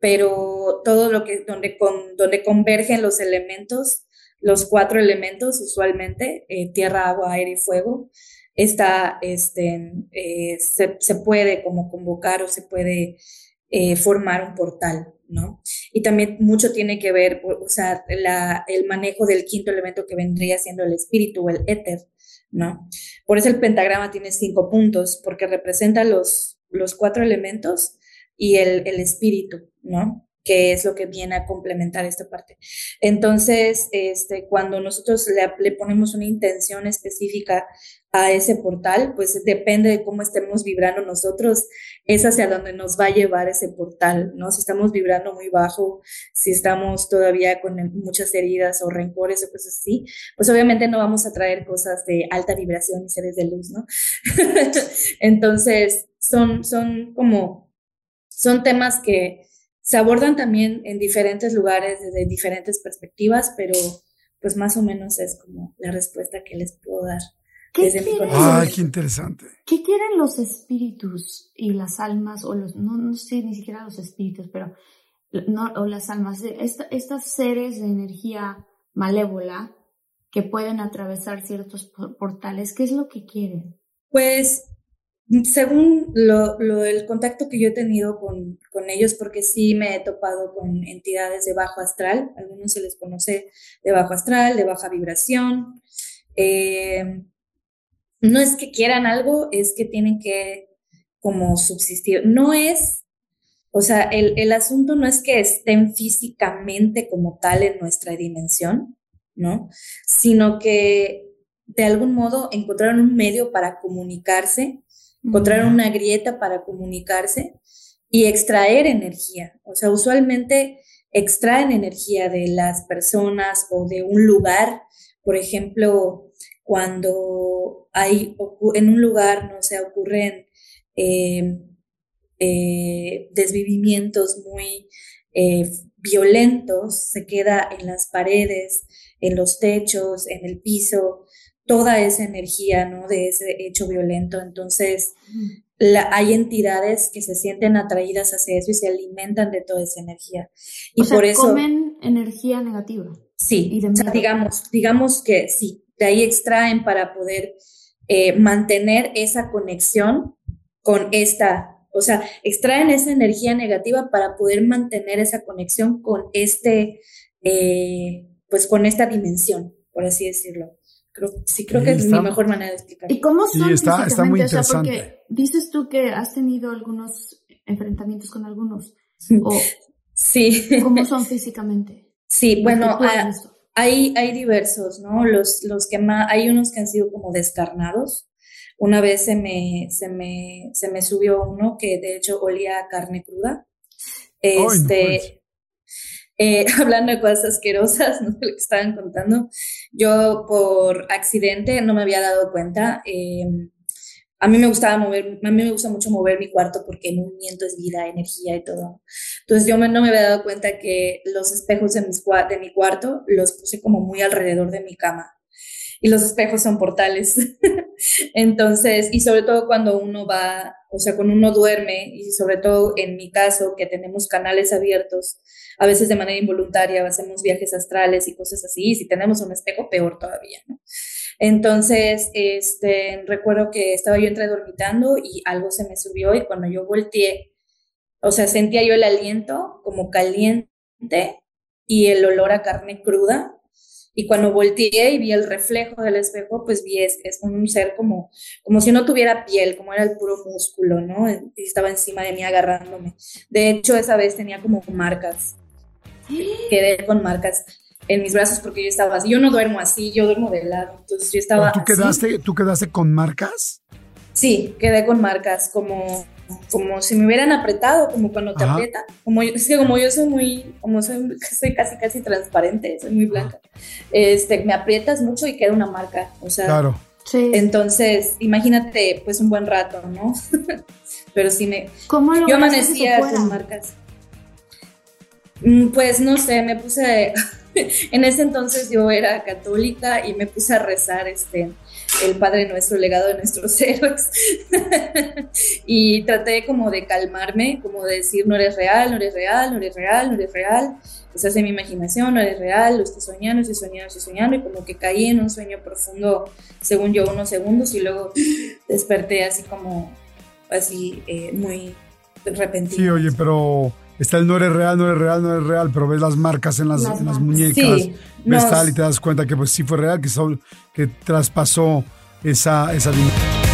pero todo lo que, donde, con, donde convergen los elementos, los cuatro elementos usualmente, eh, tierra, agua, aire y fuego, este, eh, se, se, puede como convocar o se puede eh, formar un portal, ¿no? Y también mucho tiene que ver, o sea, la, el manejo del quinto elemento que vendría siendo el espíritu o el éter, ¿no? Por eso el pentagrama tiene cinco puntos, porque representa los, los cuatro elementos y el, el espíritu, ¿no? que es lo que viene a complementar esta parte. Entonces, este, cuando nosotros le, ponemos una intención específica a ese portal, pues depende de cómo estemos vibrando nosotros, es hacia donde nos va a llevar ese portal, ¿no? Si estamos vibrando muy bajo, si estamos todavía con muchas heridas o rencores o cosas así, pues obviamente no vamos a traer cosas de alta vibración y seres de luz, ¿no? Entonces, son, son como, son temas que se abordan también en diferentes lugares, desde diferentes perspectivas, pero pues más o menos es como la respuesta que les puedo dar. ¿Qué quieren, Ay, qué interesante. ¿Qué quieren los espíritus y las almas, o los, no, no sé ni siquiera los espíritus, pero, no, o las almas, esta, estas seres de energía malévola que pueden atravesar ciertos portales, ¿qué es lo que quieren? Pues según lo, lo, el contacto que yo he tenido con, con, ellos, porque sí me he topado con entidades de bajo astral, algunos se les conoce de bajo astral, de baja vibración. Eh, no es que quieran algo, es que tienen que como subsistir. No es, o sea, el, el asunto no es que estén físicamente como tal en nuestra dimensión, ¿no? Sino que de algún modo encontraron un medio para comunicarse encontrar una grieta para comunicarse y extraer energía. O sea, usualmente extraen energía de las personas o de un lugar. Por ejemplo, cuando hay en un lugar, no sé, ocurren eh, eh, desvivimientos muy eh, violentos, se queda en las paredes, en los techos, en el piso, toda esa energía, ¿no? De ese hecho violento. Entonces, la, hay entidades que se sienten atraídas hacia eso y se alimentan de toda esa energía. Y por eso... Comen energía negativa. Sí, o sea, digamos, digamos que sí, de ahí extraen para poder eh, mantener esa conexión con esta, o sea, extraen esa energía negativa para poder mantener esa conexión con este, eh, pues con esta dimensión, por así decirlo sí, creo que es mi mejor manera de explicar. ¿Y cómo son sí, está, está muy interesante. porque dices tú que has tenido algunos enfrentamientos con algunos. O, sí. ¿Cómo son físicamente? Sí, bueno, hay, hay diversos, ¿no? Los, los que más, hay unos que han sido como descarnados. Una vez se me, se me, se me subió uno que de hecho olía a carne cruda. Este, eh, hablando de cosas asquerosas, ¿no? Lo que estaban contando, yo por accidente no me había dado cuenta. Em, a mí me gustaba mover, a mí me gusta mucho mover mi cuarto porque el movimiento es vida, energía y todo. Entonces yo no me había dado cuenta que los espejos de, mi cuarto los puse como muy alrededor de mi cama. Y los espejos son portales. Entonces, y sobre todo cuando uno va, o sea, cuando uno duerme, y sobre todo en mi caso, que tenemos canales abiertos, a veces de manera involuntaria hacemos viajes astrales y cosas así, y si tenemos un espejo, peor todavía, ¿no? Entonces, este, recuerdo que estaba yo entredormitando y algo se me subió y cuando yo volteé, o sea, sentía yo el aliento como caliente y el olor a carne cruda. Y cuando volteé y vi el reflejo del espejo, pues vi es, es un ser como, como si no tuviera piel, como era el puro músculo, ¿no? Y estaba encima de mí agarrándome. De hecho, esa vez tenía como marcas quedé con marcas en mis brazos porque yo estaba así. Yo no duermo así, yo duermo de lado. Entonces yo estaba. ¿Tú quedaste, ¿Tú quedaste con marcas? Sí, quedé con marcas, como, como si me hubieran apretado, como cuando te aprieta. Como yo, es que como yo soy muy, como soy, soy casi casi transparente, soy muy blanca. Este, me aprietas mucho y queda una marca. O sea, claro. Sí. Entonces, imagínate, pues un buen rato, ¿no? Pero sí me... ¿Cómo Yo que se amanecía con marcas. Mm, Pues no sé, me puse... en ese entonces yo era católica y me puse a rezar este el Padre Nuestro, el legado de nuestros héroes. y traté como de calmarme, como de decir, no eres real, no eres real, no eres real, no eres real. Estás en mi imaginación, no eres real, lo estoy soñando, estoy soñando, estoy soñando. Y como que caí en un sueño profundo, según yo, unos segundos y luego desperté así como, así, eh, muy repentino. Sí, oye, pero está el no eres real, no eres real, no eres real, pero ves las marcas en las, Las en las marcas. muñecas, Sí, ves tal y te das cuenta que pues sí fue real, que, sol- que traspasó esa, esa dimensión.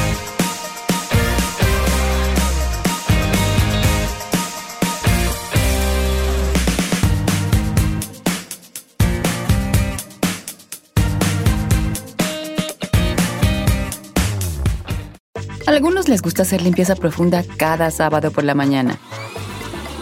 A algunos les gusta hacer limpieza profunda cada sábado por la mañana.